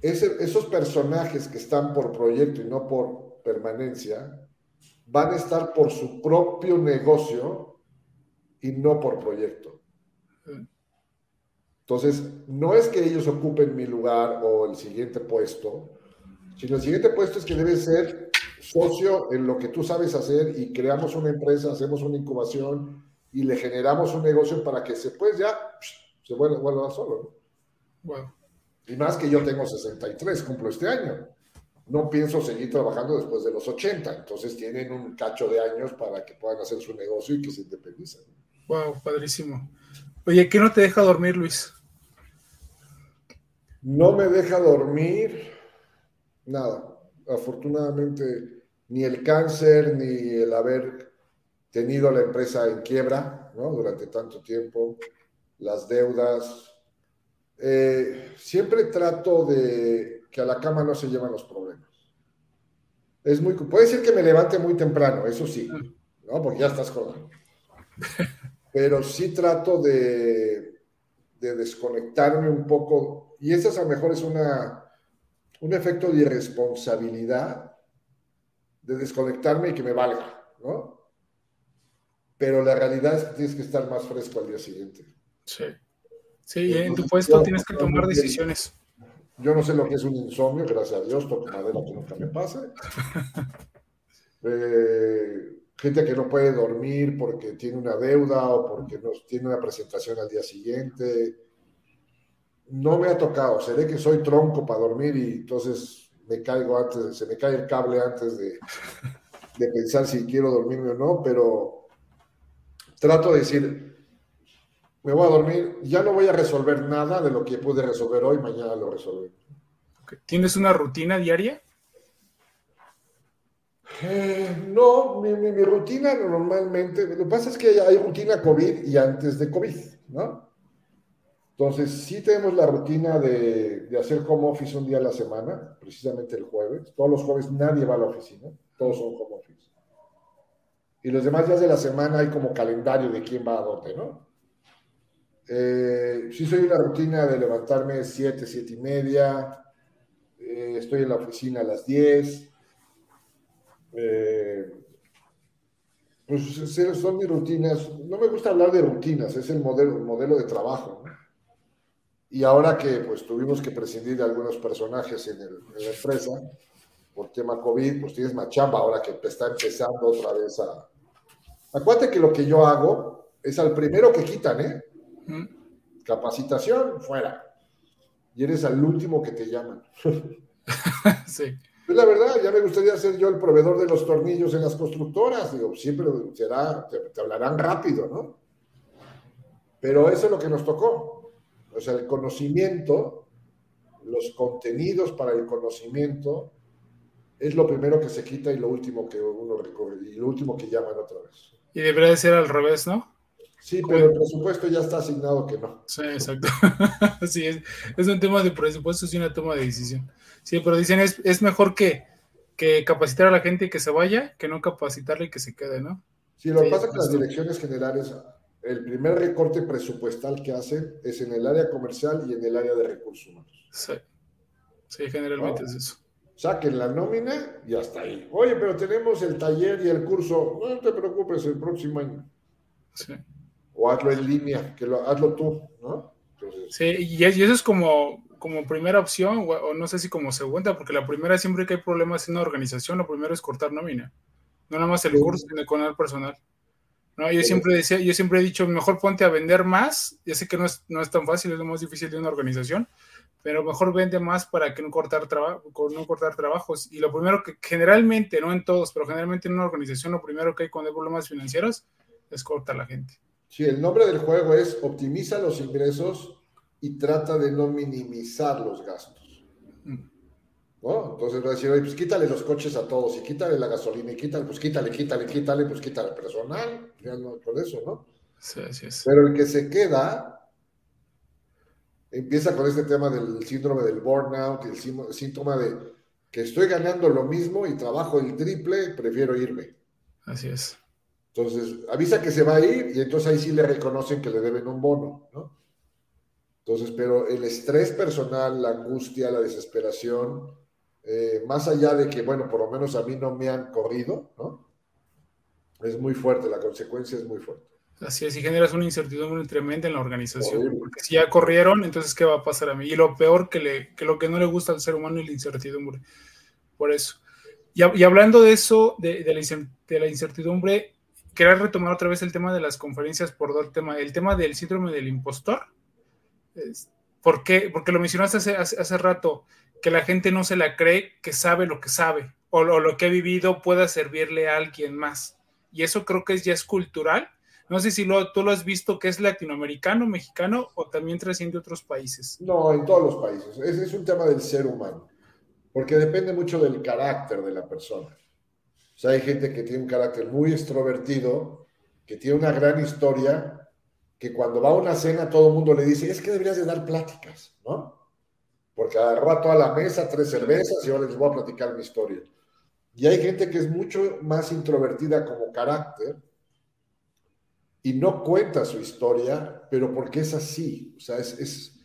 esos personajes que están por proyecto y no por permanencia, van a estar por su propio negocio y no por proyecto. Entonces, no es que ellos ocupen mi lugar o el siguiente puesto, sino el siguiente puesto es que debe ser socio en lo que tú sabes hacer y creamos una empresa, hacemos una incubación y le generamos un negocio para que se pues ya se vuelva, vuelva solo. Y más que yo tengo 63, cumplo este año. No pienso seguir trabajando después de los 80, entonces tienen un cacho de años para que puedan hacer su negocio y que se independicen. Wow, padrísimo. Oye, ¿qué no te deja dormir, Luis? No me deja dormir nada. Afortunadamente, ni el cáncer, ni el haber tenido la empresa en quiebra ¿no? durante tanto tiempo, las deudas. Eh, siempre trato de que a la cama no se llevan los problemas. Es muy, puede ser que me levante muy temprano, eso sí, ¿no? porque ya estás jugando. Pero sí trato de, de desconectarme un poco y eso a lo mejor es una, un efecto de irresponsabilidad, de desconectarme y que me valga, ¿no? Pero la realidad es que tienes que estar más fresco al día siguiente. Sí. Sí, en tu puesto tienes que tomar decisiones. Yo no sé lo que es un insomnio, gracias a Dios, toco madera que nunca me pase. Eh, gente que no puede dormir porque tiene una deuda o porque no, tiene una presentación al día siguiente no me ha tocado. Seré que soy tronco para dormir y entonces me caigo antes, se me cae el cable antes de, pensar si quiero dormirme o no, pero trato de decir, me voy a dormir, ya no voy a resolver nada de lo que pude resolver hoy, mañana lo resolveré. ¿Tienes una rutina diaria? Eh, no, mi, rutina normalmente, lo que pasa es que hay rutina COVID y antes de COVID, ¿no? Entonces, sí tenemos la rutina de, de, hacer home office un día a la semana, precisamente el jueves. Todos los jueves nadie va a la oficina, todos son home office. Y los demás días de la semana hay como calendario de quién va a dónde, ¿no? Eh, sí soy una rutina de levantarme 7, 7 y media, eh, estoy en la oficina a las 10. Eh, pues son mis rutinas. No me gusta hablar de rutinas, es el modelo, el modelo de trabajo. Y ahora que pues tuvimos que prescindir de algunos personajes en, en, la empresa por tema COVID, pues tienes más chamba ahora que está empezando otra vez a... Acuérdate que lo que yo hago es al primero que quitan, ¿eh? Capacitación, fuera. Y eres al último que te llaman. sí. Pues la verdad, ya me gustaría ser yo el proveedor de los tornillos en las constructoras. Digo, siempre será, te, hablarán rápido, ¿no? Pero eso es lo que nos tocó. O sea, el conocimiento, los contenidos para el conocimiento, es lo primero que se quita y lo último que uno recorre, y lo último que llaman otra vez. Y debería de ser al revés, ¿no? Sí, pero el presupuesto ya está asignado que no. Sí, exacto. sí, es, un tema de presupuesto, y una toma de decisión. Sí, pero dicen es, es mejor que, que capacitar a la gente y que se vaya, que no capacitarle y que se quede, ¿no? Sí, lo que pasa es que las direcciones generales, el primer recorte presupuestal que hacen es en el área comercial y en el área de recursos humanos. Sí, sí generalmente es eso. Saquen la nómina y hasta ahí. Oye, pero tenemos el taller y el curso. No te preocupes, el próximo año. Sí o hazlo en línea, que lo, hazlo tú, ¿no? sí, y, eso es como, como primera opción, o, no sé si como segunda, porque la primera siempre que hay problemas en una organización, lo primero es cortar nómina, no nada más el curso, sino con el personal. No, yo siempre decía, yo siempre he dicho, mejor ponte a vender más, ya sé que no es, no es tan fácil, es lo más difícil de una organización, pero mejor vende más para que no cortar, trabajo, no cortar trabajos. Y lo primero que generalmente, no en todos, pero generalmente en una organización, lo primero que hay cuando hay problemas financieros es cortar la gente. Sí, el nombre del juego es optimiza los ingresos y trata de no minimizar los gastos. ¿No? Entonces va a decir, oye, pues quítale los coches a todos y quítale la gasolina y quítale, pues quítale, quítale, quítale, pues quítale personal, ya no, con eso, ¿no? Sí, así es. Pero el que se queda empieza con este tema del síndrome del burnout y el síntoma de que estoy ganando lo mismo y trabajo el triple, prefiero irme. Así es. Entonces, avisa que se va a ir y entonces ahí sí le reconocen que le deben un bono, ¿no? Entonces, pero el estrés personal, la angustia, la desesperación, eh, más allá de que, bueno, por lo menos a mí no me han corrido, ¿no? Es muy fuerte, la consecuencia es muy fuerte. Así es, y generas una incertidumbre tremenda en la organización, porque si ya corrieron, entonces ¿qué va a pasar a mí? Y lo peor que, le, que lo que no le gusta al ser humano es la incertidumbre. Por eso. Y, y hablando de eso, de, de la incertidumbre, quería retomar otra vez el tema de las conferencias por dos temas. El tema del síndrome del impostor. ¿Por qué? Porque lo mencionaste hace, hace, rato, que la gente no se la cree que sabe lo que sabe o, lo que ha vivido pueda servirle a alguien más. Y eso creo que es, ya es cultural. No sé si lo, tú lo has visto que es latinoamericano, mexicano o también trasciende otros países. No, en todos los países. Ese es un tema del ser humano, porque depende mucho del carácter de la persona. O sea, hay gente que tiene un carácter muy extrovertido, que tiene una gran historia, que cuando va a una cena todo el mundo le dice, es que deberías de dar pláticas, ¿no? Porque agarró a toda la mesa tres cervezas y ahora les voy a platicar mi historia. Y hay gente que es mucho más introvertida como carácter y no cuenta su historia, pero porque es así. O sea, es,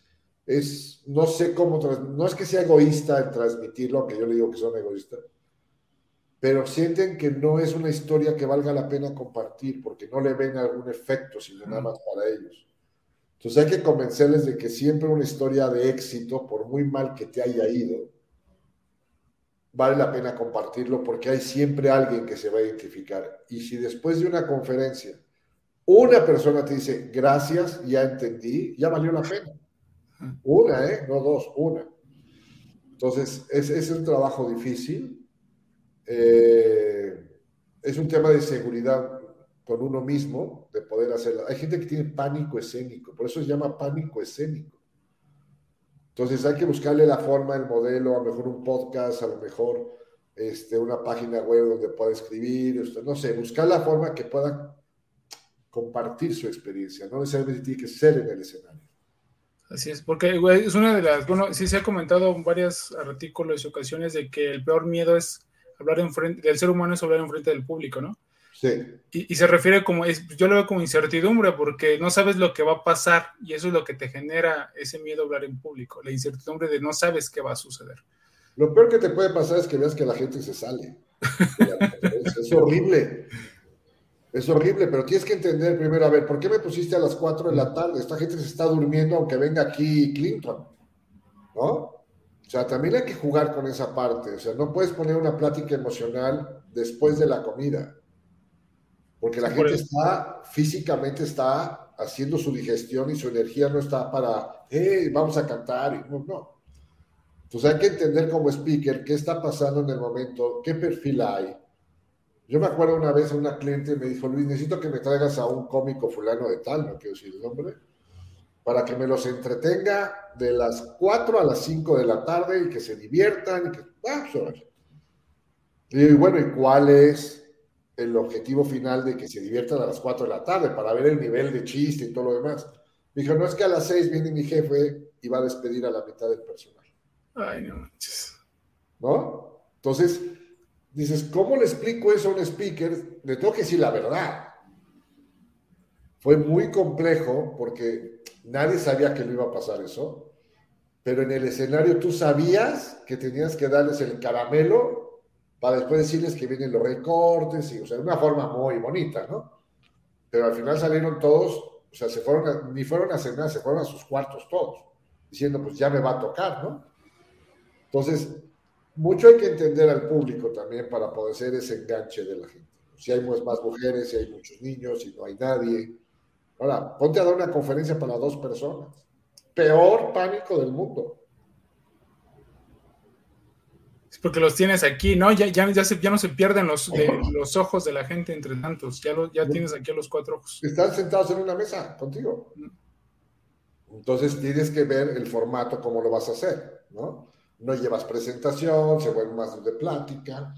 es, no sé cómo, no es que sea egoísta en transmitirlo, aunque yo le digo que son egoístas, pero sienten que no es una historia que valga la pena compartir porque no le ven algún efecto, sino nada más para ellos. Entonces hay que convencerles de que siempre una historia de éxito, por muy mal que te haya ido, vale la pena compartirlo porque hay siempre alguien que se va a identificar. Y si después de una conferencia una persona te dice, gracias, ya entendí, ya valió la pena. Una, ¿eh? No dos, una. Entonces, ese es un trabajo difícil, eh, es un tema de seguridad con uno mismo de poder hacerlo. Hay gente que tiene pánico escénico, por eso se llama pánico escénico. Entonces hay que buscarle la forma, el modelo, a lo mejor un podcast, a lo mejor este, una página web donde pueda escribir, no sé, buscar la forma que pueda compartir su experiencia, no necesariamente tiene que ser en el escenario. Así es, porque es una de las, bueno, sí se ha comentado en varios artículos y ocasiones de que el peor miedo es hablar en frente, del ser humano es hablar en frente del público, ¿no? Sí. Y, se refiere como, es, yo lo veo como incertidumbre porque no sabes lo que va a pasar y eso es lo que te genera ese miedo a hablar en público, la incertidumbre de no sabes qué va a suceder. Lo peor que te puede pasar es que veas que la gente se sale. es horrible. Es horrible, pero tienes que entender primero, a ver, ¿por qué me pusiste a las 4 de la tarde? Esta gente se está durmiendo aunque venga aquí Clinton, ¿no? O sea, también hay que jugar con esa parte. O sea, no puedes poner una plática emocional después de la comida, porque la gente está, físicamente está haciendo su digestión y su energía no está para, hey, vamos a cantar. No. Entonces hay que entender como speaker qué está pasando en el momento, qué perfil hay yo me acuerdo una vez a una cliente me dijo, Luis, necesito que me traigas a un cómico fulano de tal, no quiero decir el nombre, para que me los entretenga de las 4 a las 5 de la tarde y que se diviertan. Y, que, ah, pues, y bueno, ¿y cuál es el objetivo final de que se diviertan a las 4 de la tarde para ver el nivel de chiste y todo lo demás? Me dijo, no es que a las 6 viene mi jefe y va a despedir a la mitad del personal. Ay, no manches. ¿No? Entonces, dices, ¿cómo le explico eso a un speaker? Le tengo que decir la verdad. Fue muy complejo porque nadie sabía que no iba a pasar eso, pero en el escenario tú sabías que tenías que darles el caramelo para después decirles que vienen los recortes, y, o sea, de una forma muy bonita, ¿no? Pero al final salieron todos, o sea, se fueron ni fueron a cenar, se fueron a sus cuartos todos, diciendo, pues ya me va a tocar, ¿no? Entonces, mucho hay que entender al público también para poder ser ese enganche de la gente. Si hay más mujeres, si hay muchos niños, si no hay nadie. Ahora, ponte a dar una conferencia para dos personas. Peor pánico del mundo. Es porque los tienes aquí, ¿no? Ya, ya, ya, no se pierden los, los ojos de la gente entre tantos. Ya, ya tienes aquí a los cuatro ojos. Están sentados en una mesa contigo. Entonces tienes que ver el formato, cómo lo vas a hacer, ¿no? no llevas presentación, se vuelve más de plática.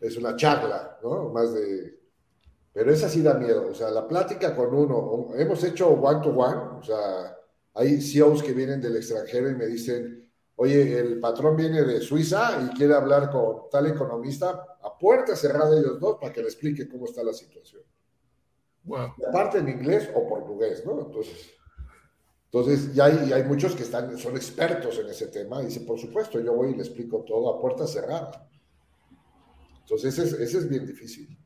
Es una charla, ¿no? Más de... Pero esa sí da miedo, o sea, la plática con uno, hemos hecho one to one, o sea, hay CEOs que vienen del extranjero y me dicen, oye, el patrón viene de Suiza y quiere hablar con tal economista, a puerta cerrada ellos dos para que le explique cómo está la situación. Wow. Aparte en inglés o portugués, ¿no? Entonces, entonces, ya hay, hay muchos que están, son expertos en ese tema y dicen, por supuesto, yo voy y le explico todo a puerta cerrada. Entonces, ese es, es bien difícil.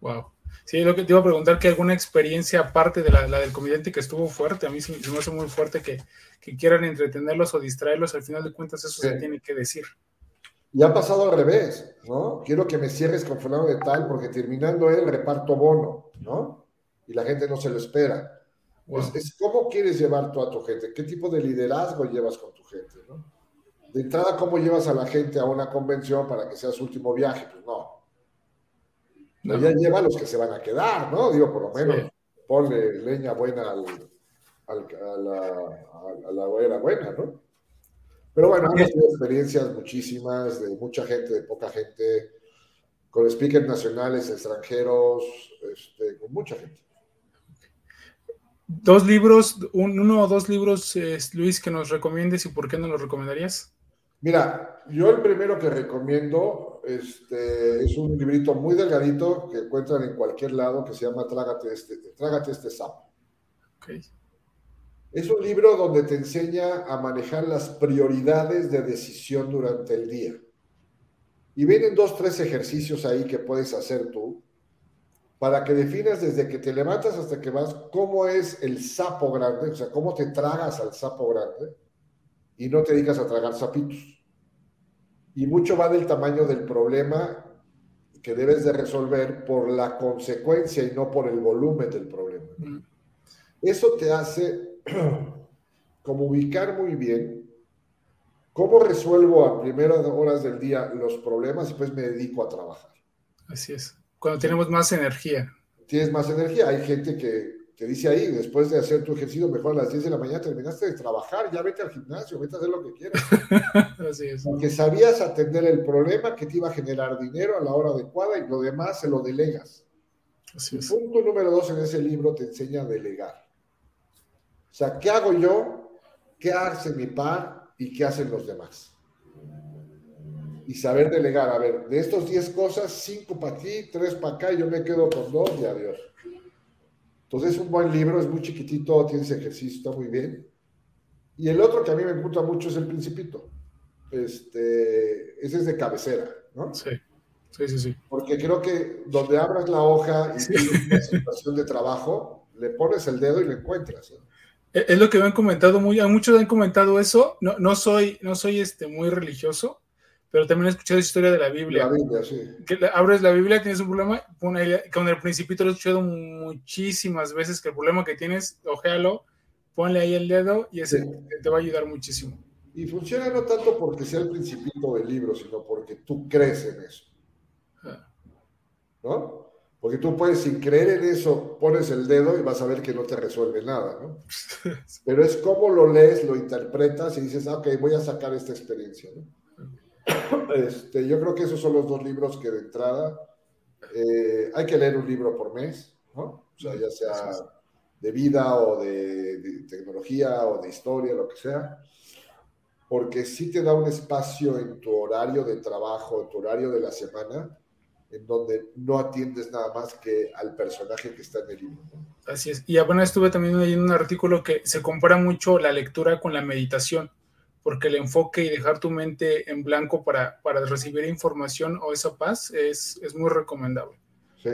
Wow. Sí, lo que te iba a preguntar, que alguna experiencia aparte de la, del comediante que estuvo fuerte, a mí se, me hace muy fuerte que, que, quieran entretenerlos o distraerlos, al final de cuentas eso se tiene que decir. Y ha pasado al revés, ¿no? Quiero que me cierres con fulano de tal porque terminando el reparto bono, ¿no? Y la gente no se lo espera. Es, cómo quieres llevar tú a tu gente, qué tipo de liderazgo llevas con tu gente, ¿no? De entrada, ¿cómo llevas a la gente a una convención para que sea su último viaje? Pues no. No. Ya lleva a los que se van a quedar, ¿no? Digo, por lo menos, ponle leña buena al, al, a, la, a, la buena buena, ¿no? Pero bueno, hemos tenido experiencias muchísimas de mucha gente, de poca gente, con speakers nacionales, extranjeros, este, con mucha gente. Dos libros, uno o dos libros, Luis, que nos recomiendes y por qué no los recomendarías. Mira, yo el primero que recomiendo este, es un librito muy delgadito que encuentran en cualquier lado que se llama Trágate este, Trágate este sapo. Es un libro donde te enseña a manejar las prioridades de decisión durante el día. Y vienen dos, tres ejercicios ahí que puedes hacer tú para que definas desde que te levantas hasta que vas cómo es el sapo grande, o sea, cómo te tragas al sapo grande y no te dedicas a tragar sapitos. Y mucho va del tamaño del problema que debes de resolver por la consecuencia y no por el volumen del problema. Mm. Eso te hace como ubicar muy bien cómo resuelvo a primeras horas del día los problemas y pues me dedico a trabajar. Así es. Cuando tenemos más energía. Tienes más energía. Hay gente que te dice ahí, después de hacer tu ejercicio, mejor a las 10 de la mañana terminaste de trabajar, ya vete al gimnasio, vete a hacer lo que quieras. Así es. Porque sabías atender el problema que te iba a generar dinero a la hora adecuada y lo demás se lo delegas. Así es. punto número dos en ese libro te enseña a delegar. O sea, ¿qué hago yo? ¿Qué hace mi par? ¿Y qué hacen los demás? Y saber delegar. A ver, de estos 10 cosas, 5 para ti, 3 para acá, y yo me quedo con dos y adiós. Entonces es un buen libro, es muy chiquitito, tiene ese ejercicio, está muy bien. Y el otro que a mí me gusta mucho es El Principito. Este, ese es de cabecera, ¿no? Sí, sí, sí. sí. Porque creo que donde abras la hoja y Sí. tienes una situación de trabajo, le pones el dedo y lo encuentras. es lo que me han comentado, muy, a muchos han comentado eso. No, no soy, no soy este, muy religioso, pero también he escuchado historia de la Biblia. La Biblia, sí. que abres la Biblia, tienes un problema, pon ahí- con el principito lo he escuchado muchísimas veces que el problema que tienes, ojéalo, ponle ahí el dedo y ese Sí. te, te va a ayudar muchísimo. Y funciona no tanto porque sea el principito del libro, sino porque tú crees en eso, Ah, ¿no? Porque tú puedes, sin creer en eso, pones el dedo y vas a ver que no te resuelve nada, ¿no? Pero es como lo lees, lo interpretas y dices, ah, ok, voy a sacar esta experiencia, ¿no? Este, yo creo que esos son los dos libros que de entrada eh, hay que leer un libro por mes, ¿no? O sea, ya sea de vida o de, de tecnología o de historia, lo que sea, porque sí te da un espacio en tu horario de trabajo, en tu horario de la semana, en donde no atiendes nada más que al personaje que está en el libro. Así es. Y apenas estuve también leyendo un artículo que se compara mucho la lectura con la meditación, porque el enfoque y dejar tu mente en blanco para, para recibir información o esa paz es, es muy recomendable. Sí.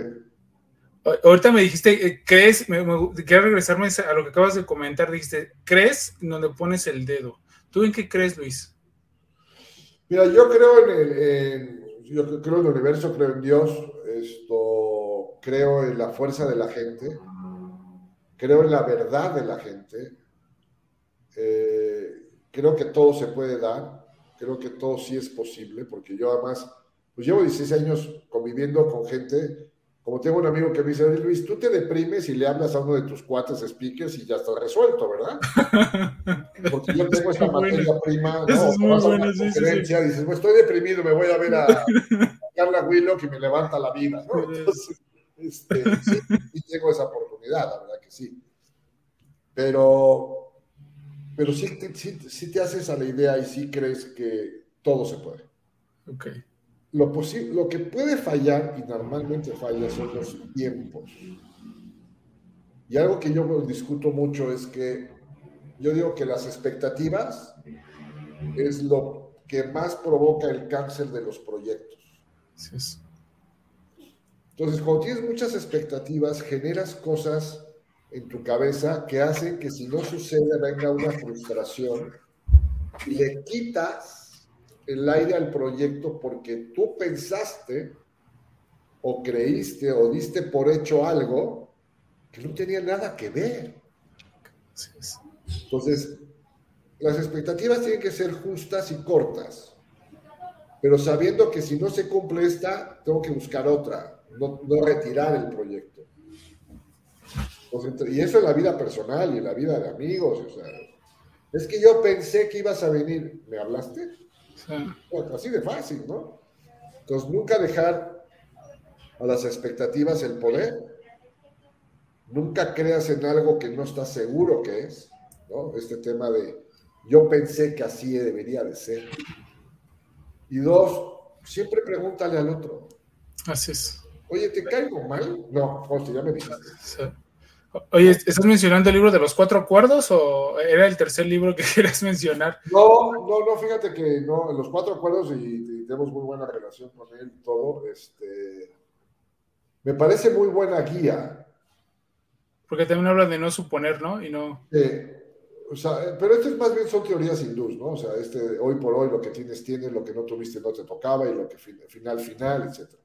A- Ahorita me dijiste, eh, ¿crees? Me, me- quiero regresarme a lo que acabas de comentar. Dijiste, ¿crees donde pones el dedo? ¿Tú en qué crees, Luis? Mira, yo creo en el, en- yo creo en el universo, creo en Dios, esto, creo en la fuerza de la gente, creo en la verdad de la gente, eh, creo que todo se puede dar, creo que todo sí es posible, porque yo además, pues llevo 16 años conviviendo con gente, como tengo un amigo que me dice, "Oye, Luis, tú te deprimes y le hablas a uno de tus cuates speakers y ya está resuelto, ¿verdad? Porque yo tengo esta materia prima, Eso ¿no? es muy Vas a una bueno, sí, conferencia, dices, pues estoy deprimido, me voy a ver a, a Carla Willock y me levanta la vida, ¿no? Entonces, este, sí, sí tengo esa oportunidad, la verdad que sí. Pero, pero sí, te- sí, sí te haces a la idea y sí crees que todo se puede. Ok. Lo, lo que puede fallar, y normalmente falla, son los tiempos. Y algo que yo discuto mucho es que yo digo que las expectativas es lo que más provoca el cáncer de los proyectos. Entonces, cuando tienes muchas expectativas, generas cosas en tu cabeza que hacen que si no sucede venga una frustración y le quitas el aire al proyecto porque tú pensaste o creíste o diste por hecho algo que no tenía nada que ver. Entonces, las expectativas tienen que ser justas y cortas, pero sabiendo que si no se cumple esta, tengo que buscar otra, no, no retirar el proyecto. Entre- y eso en la vida personal y en la vida de amigos. O sea, es que yo pensé que ibas a venir, ¿me hablaste? Bueno, Así de fácil, ¿no? Entonces, nunca dejar a las expectativas el poder. Nunca creas en algo que no estás seguro que es, ¿no? Este tema de yo pensé que así debería de ser. Y dos, siempre pregúntale al otro, así es. oye, ¿te caigo mal? No, hostia, ya me dijiste. Sea, Oye, ¿estás mencionando el libro de los cuatro acuerdos o era el tercer libro que querías mencionar? No, no, no, fíjate que no, los cuatro acuerdos y, y tenemos muy buena relación con él y todo, este, me parece muy buena guía. Porque también habla de no suponer, ¿no? Y no. Eh, o sea, pero estas más bien son teorías hindús, ¿no? O sea, este, hoy por hoy lo que tienes, tienes, lo que no tuviste no te tocaba y lo que fin- final, final, etc.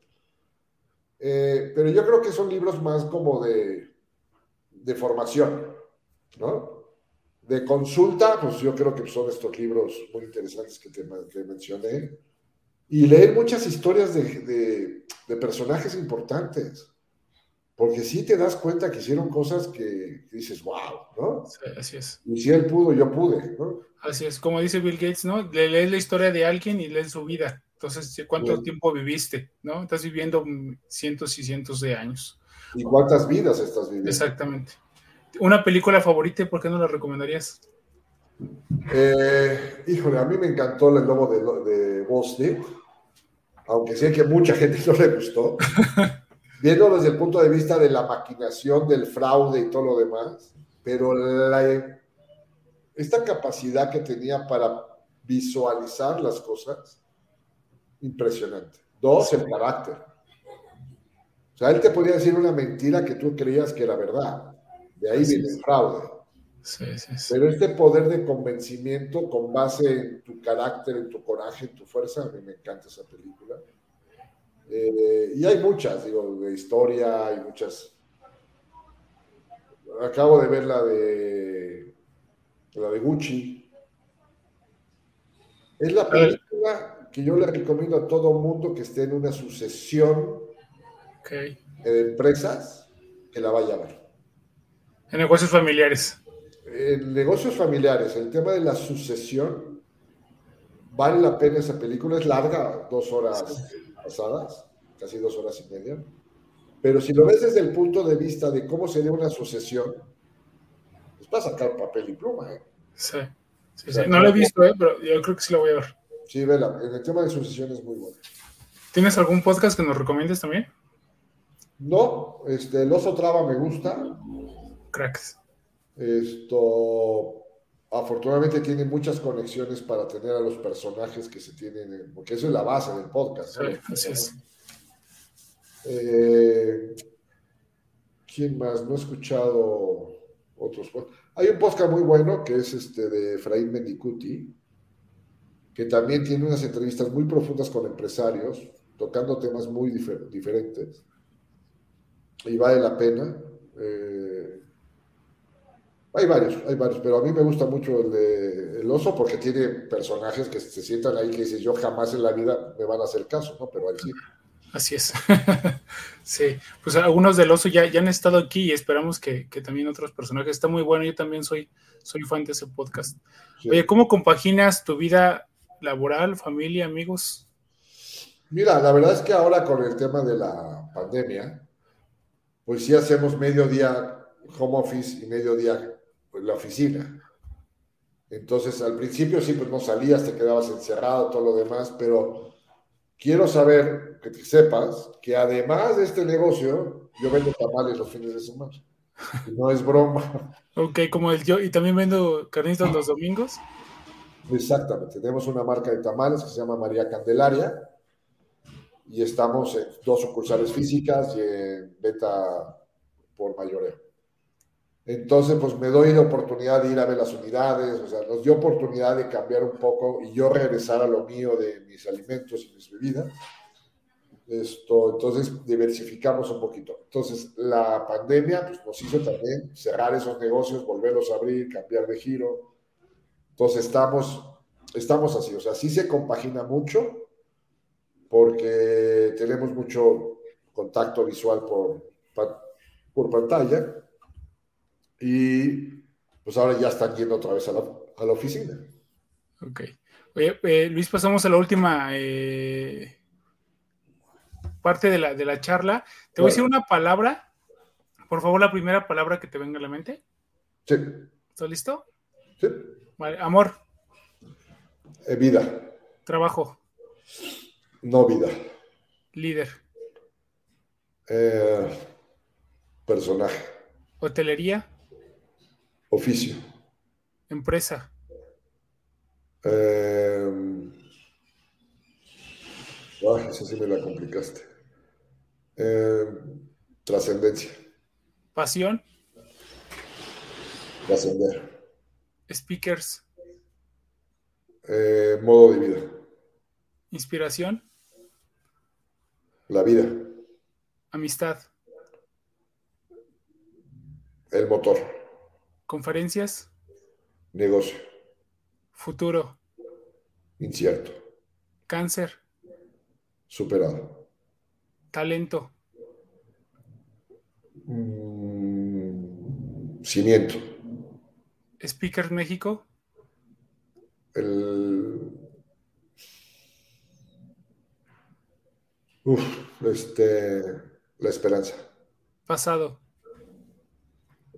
Eh, pero yo creo que son libros más como de, de formación, ¿no? De consulta, pues yo creo que son estos libros muy interesantes que te que mencioné. y leer muchas historias de, de, personajes importantes. Porque sí te das cuenta que hicieron cosas que, dices, wow, ¿no? Sí, así es. Y si él pudo, yo pude, ¿no? Así es, como dice Bill Gates, ¿no? Le lees la historia de alguien y lees su vida. Entonces, ¿cuánto tiempo viviste? ¿No? Estás viviendo cientos y cientos de años. ¿Y cuántas vidas estás viviendo? Exactamente. ¿Una película favorita por qué no la recomendarías? Eh, híjole, a mí me encantó El Lobo de, de Wall Street, aunque sé que mucha gente no le gustó. Viendo desde el punto de vista de la maquinación, del fraude y todo lo demás, pero la, esta capacidad que tenía para visualizar las cosas, impresionante. Dos, el carácter. O sea, él te podía decir una mentira que tú creías que era verdad. De ahí viene el fraude. Pero este poder de convencimiento con base en tu carácter, en tu coraje, en tu fuerza, a mí me encanta esa película. Eh, y hay muchas, digo, de historia, hay muchas. Acabo de ver la de la de Gucci. Es la película que yo le recomiendo a todo mundo que esté en una sucesión de empresas que la vaya a ver. En negocios familiares. En negocios familiares, el tema de la sucesión, vale la pena esa película, es larga, dos horas pasadas, casi dos horas y media. Pero si lo ves desde el punto de vista de cómo sería una sucesión, pues va a sacar papel y pluma. ¿eh? Sí, no lo he visto, ¿eh? pero yo creo que sí lo voy a ver. Sí, vela, en el tema de sucesión es muy bueno. ¿Tienes algún podcast que nos recomiendes también? No, este, El Oso Traba me gusta. Cracks. Esto, afortunadamente tiene muchas conexiones para tener a los personajes que se tienen, porque eso es la base del podcast. así es. Eh, ¿Quién más? No he escuchado otros Hay un podcast muy bueno que es este de Efraín Mendicuti, que también tiene unas entrevistas muy profundas con empresarios, tocando temas muy diferentes. Y vale la pena. Eh, hay varios, hay varios, pero a mí me gusta mucho el de El Oso porque tiene personajes que se sientan ahí que dicen yo jamás en la vida me van a hacer caso, ¿no? Pero ahí sí. Así es. sí, pues algunos del oso ya, ya han estado aquí y esperamos que, también otros personajes. Está muy bueno, yo también soy, soy fan de ese podcast. Oye, ¿cómo compaginas tu vida laboral, familia, amigos? Mira, la verdad es que ahora con el tema de la pandemia, pues sí hacemos medio día home office y medio día en la oficina. Entonces, al principio sí, pues no salías, te quedabas encerrado, todo lo demás, pero quiero saber, que te sepas, que además de este negocio, yo vendo tamales los fines de semana. no es broma. Ok, como el yo, y también vendo carnitas los domingos. Exactamente, tenemos una marca de tamales que se llama María Candelaria y estamos en dos sucursales físicas y en beta por mayoreo. Entonces, pues me doy la oportunidad de ir a ver las unidades, o sea, nos dio oportunidad de cambiar un poco y yo regresar a lo mío de mis alimentos y mis bebidas. Esto, entonces, diversificamos un poquito. Entonces, la pandemia pues, nos hizo también cerrar esos negocios, volverlos a abrir, cambiar de giro. Entonces, estamos, estamos así, o sea, sí se compagina mucho porque tenemos mucho contacto visual por, por pantalla y pues ahora ya están yendo otra vez a la, oficina. Ok. Oye, eh, Luis, pasamos a la última eh, parte de la, de la charla. Te voy a decir una palabra. Por favor, la primera palabra que te venga a la mente. Sí. ¿Estás listo? Sí. Vale. Amor. Eh, vida. Trabajo. No vida. Líder. personaje. Hotelería. Oficio. Empresa. Eh, esa sí me la complicaste. Em, trascendencia. Pasión. Trascender. Speakers. Eh, modo de vida. Inspiración. La vida. Amistad. El motor. Conferencias. Negocio. Futuro. Incierto. Cáncer. Superado. Talento. Mm, cimiento. Speaker México. El. Uf, este. La esperanza. Pasado.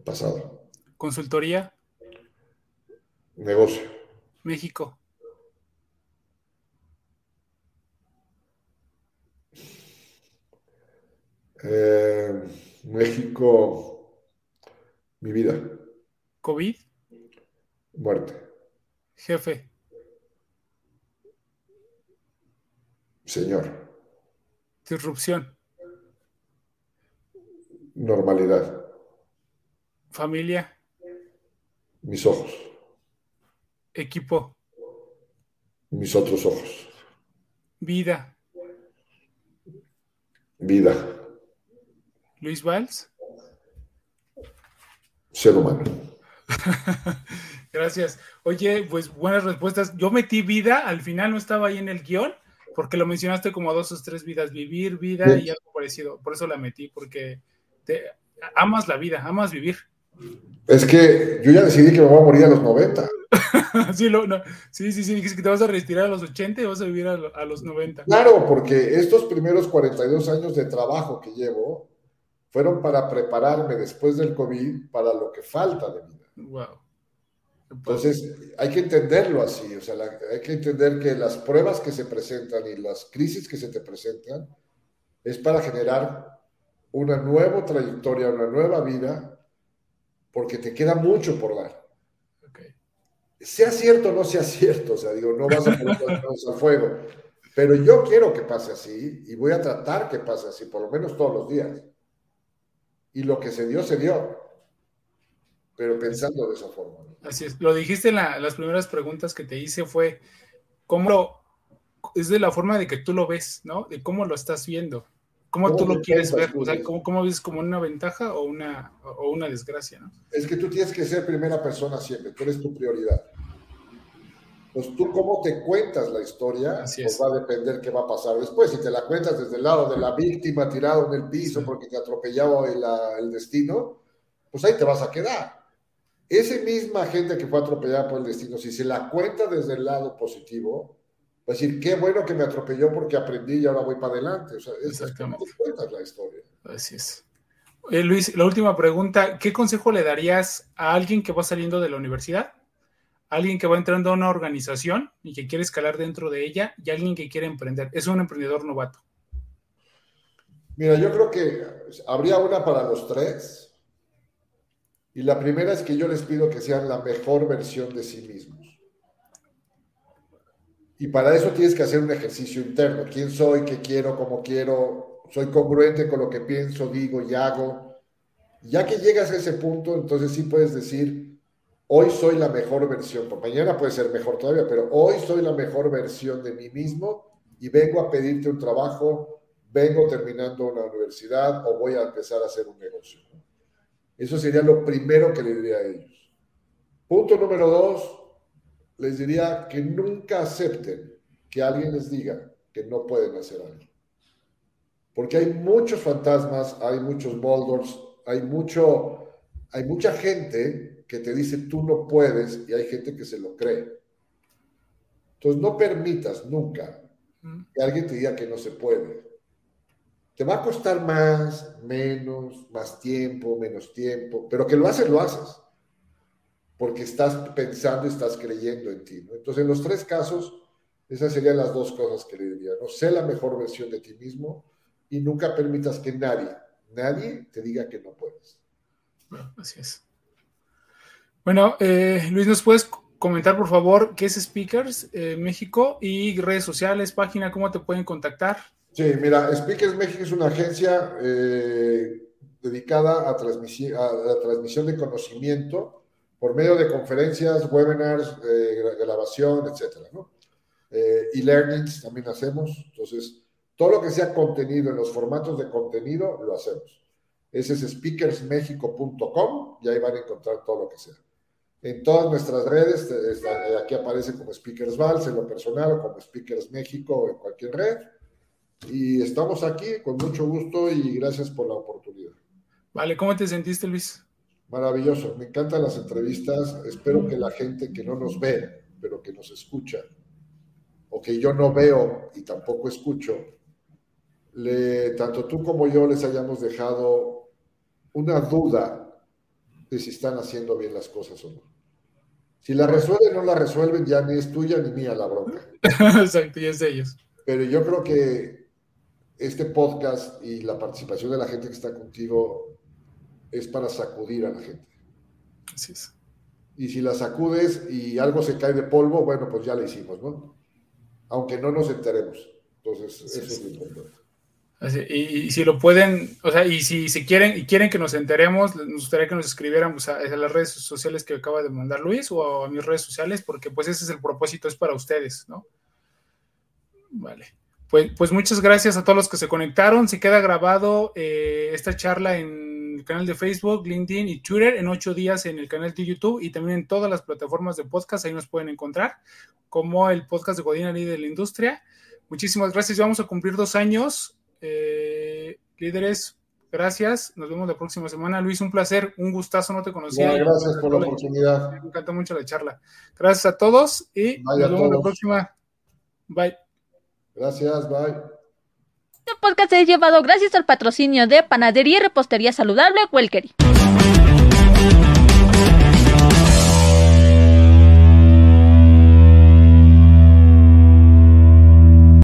Pasado. Consultoría. Negocio. México. Eh, México, mi vida. COVID. Muerte. Jefe. Señor. Disrupción. Normalidad. Familia. Mis ojos. Equipo. Mis otros ojos. Vida. Vida. Luis Valls. Ser humano. Gracias. Oye, pues buenas respuestas. Yo metí vida, al final no estaba ahí en el guion, porque lo mencionaste como dos o tres vidas, vivir, vida Sí. y algo parecido. Por eso la metí, porque te, amas la vida, amas vivir. Es que yo ya decidí que me voy a morir a los 90. sí, lo- no, sí, sí, sí, dijiste que te vas a retirar a los 80 y vas a vivir a, a los 90. Claro, porque estos primeros 42 años de trabajo que llevo fueron para prepararme después del COVID para lo que falta de vida. Wow. Entonces, hay que entenderlo así, o sea, la- hay que entender que las pruebas que se presentan y las crisis que se te presentan es para generar una nueva trayectoria, una nueva vida, porque te queda mucho por dar. Sea cierto o no sea cierto, o sea, digo, no vas a poner las manos al fuego, pero yo quiero que pase así y voy a tratar que pase así, por lo menos todos los días. Y lo que se dio, se dio, pero pensando de esa forma. ¿no? Así es. Lo dijiste en la- las primeras preguntas que te hice fue cómo lo es de la forma de que tú lo ves, ¿no? De cómo lo estás viendo, cómo ¿Cómo tú lo quieres ver, o sea, cómo, cómo ves como una ventaja o una o una desgracia, ¿no? Es que tú tienes que ser primera persona siempre, tú eres tu prioridad. Pues tú cómo te cuentas la historia, Así pues es. va a depender qué va a pasar después. Si te la cuentas desde el lado de la víctima tirado en el piso porque te atropellaba el, el destino, pues ahí te vas a quedar. Esa misma gente que fue atropellada por el destino, si se la cuenta desde el lado positivo, va a decir, qué bueno que me atropelló porque aprendí y ahora voy para adelante. O sea, es Exactamente. te cuentas la historia. Así es. Eh, Luis, la última pregunta, ¿qué consejo le darías a alguien que va saliendo de la universidad? Alguien que va entrando a una organización y que quiere escalar dentro de ella y alguien que quiere emprender. Es un emprendedor novato. Mira, yo creo que habría una para los tres. Y la primera es que yo les pido que sean la mejor versión de sí mismos. Y para eso tienes que hacer un ejercicio interno. ¿Quién soy? ¿Qué quiero? ¿Cómo quiero? ¿Soy congruente con lo que pienso, digo y hago? Ya que llegas a ese punto, entonces sí puedes decir, hoy soy la mejor versión. Mañana puede ser mejor todavía, pero hoy soy la mejor versión de mí mismo y vengo a pedirte un trabajo, vengo terminando una universidad o voy a empezar a hacer un negocio. Eso sería lo primero que le diría a ellos. Punto número dos, les diría que nunca acepten que alguien les diga que no pueden hacer algo. Porque hay muchos fantasmas, hay muchos Boldors, hay, mucho, hay mucha gente que te dice tú no puedes y hay gente que se lo cree. Entonces no permitas nunca que alguien te diga que no se puede. Te va a costar más, menos, más tiempo, menos tiempo, pero que lo haces, lo haces. Porque estás pensando y estás creyendo en ti. Entonces, en los tres casos, esas serían las dos cosas que le diría. ¿no? Sé la mejor versión de ti mismo y nunca permitas que nadie, nadie te diga que no puedes. bueno, así es. Bueno, eh, Luis, ¿nos puedes comentar, por favor, qué es Speakers eh, México y redes sociales, página, cómo te pueden contactar? Sí, mira, Speakers México es una agencia eh, dedicada a, a la transmisión de conocimiento por medio de conferencias, webinars, eh, gra- grabación, etcétera, ¿no? Eh, e-learnings también hacemos. Entonces, todo lo que sea contenido en los formatos de contenido, lo hacemos. Ese es speakersmexico.com y ahí van a encontrar todo lo que sea. En todas nuestras redes, eh, está- aquí aparece como Speakers Vals en lo personal o como Speakers México en cualquier red. Y estamos aquí con mucho gusto y gracias por la oportunidad. Vale, ¿cómo te sentiste, Luis? Maravilloso, me encantan las entrevistas. Espero que la gente que no nos ve, pero que nos escucha, o que yo no veo y tampoco escucho, le, tanto tú como yo les hayamos dejado una duda de si están haciendo bien las cosas o no. Si la resuelven o no la resuelven, ya ni es tuya ni mía la bronca. Exacto, ya es de ellos. Pero yo creo que este podcast y la participación de la gente que está contigo es para sacudir a la gente. Así es. Y si la sacudes y algo se cae de polvo, bueno, pues ya lo hicimos, ¿no? Aunque no nos enteremos. Entonces, eso es lo importante. Así, y, y, si lo pueden, o sea, y si, si quieren y quieren que nos enteremos, nos gustaría que nos escribieran pues, a, a, las redes sociales que acaba de mandar Luis o a mis redes sociales, porque pues ese es el propósito, es para ustedes, ¿no? Vale. Pues, pues muchas gracias a todos los que se conectaron. Se queda grabado eh, esta charla en el canal de Facebook, LinkedIn y Twitter en ocho días en el canal de YouTube y también en todas las plataformas de podcast. Ahí nos pueden encontrar, como el podcast de Godina Líder de la Industria. Muchísimas gracias. Vamos a cumplir dos años. Eh, líderes, gracias. Nos vemos la próxima semana. Luis, un placer, un gustazo, no te conocía. Bueno, gracias por la oportunidad. Me encantó mucho la charla. Gracias a todos y nos vemos la próxima. Bye. Gracias, bye. Este podcast es llevado gracias al patrocinio de Panadería y Repostería Saludable Welkery.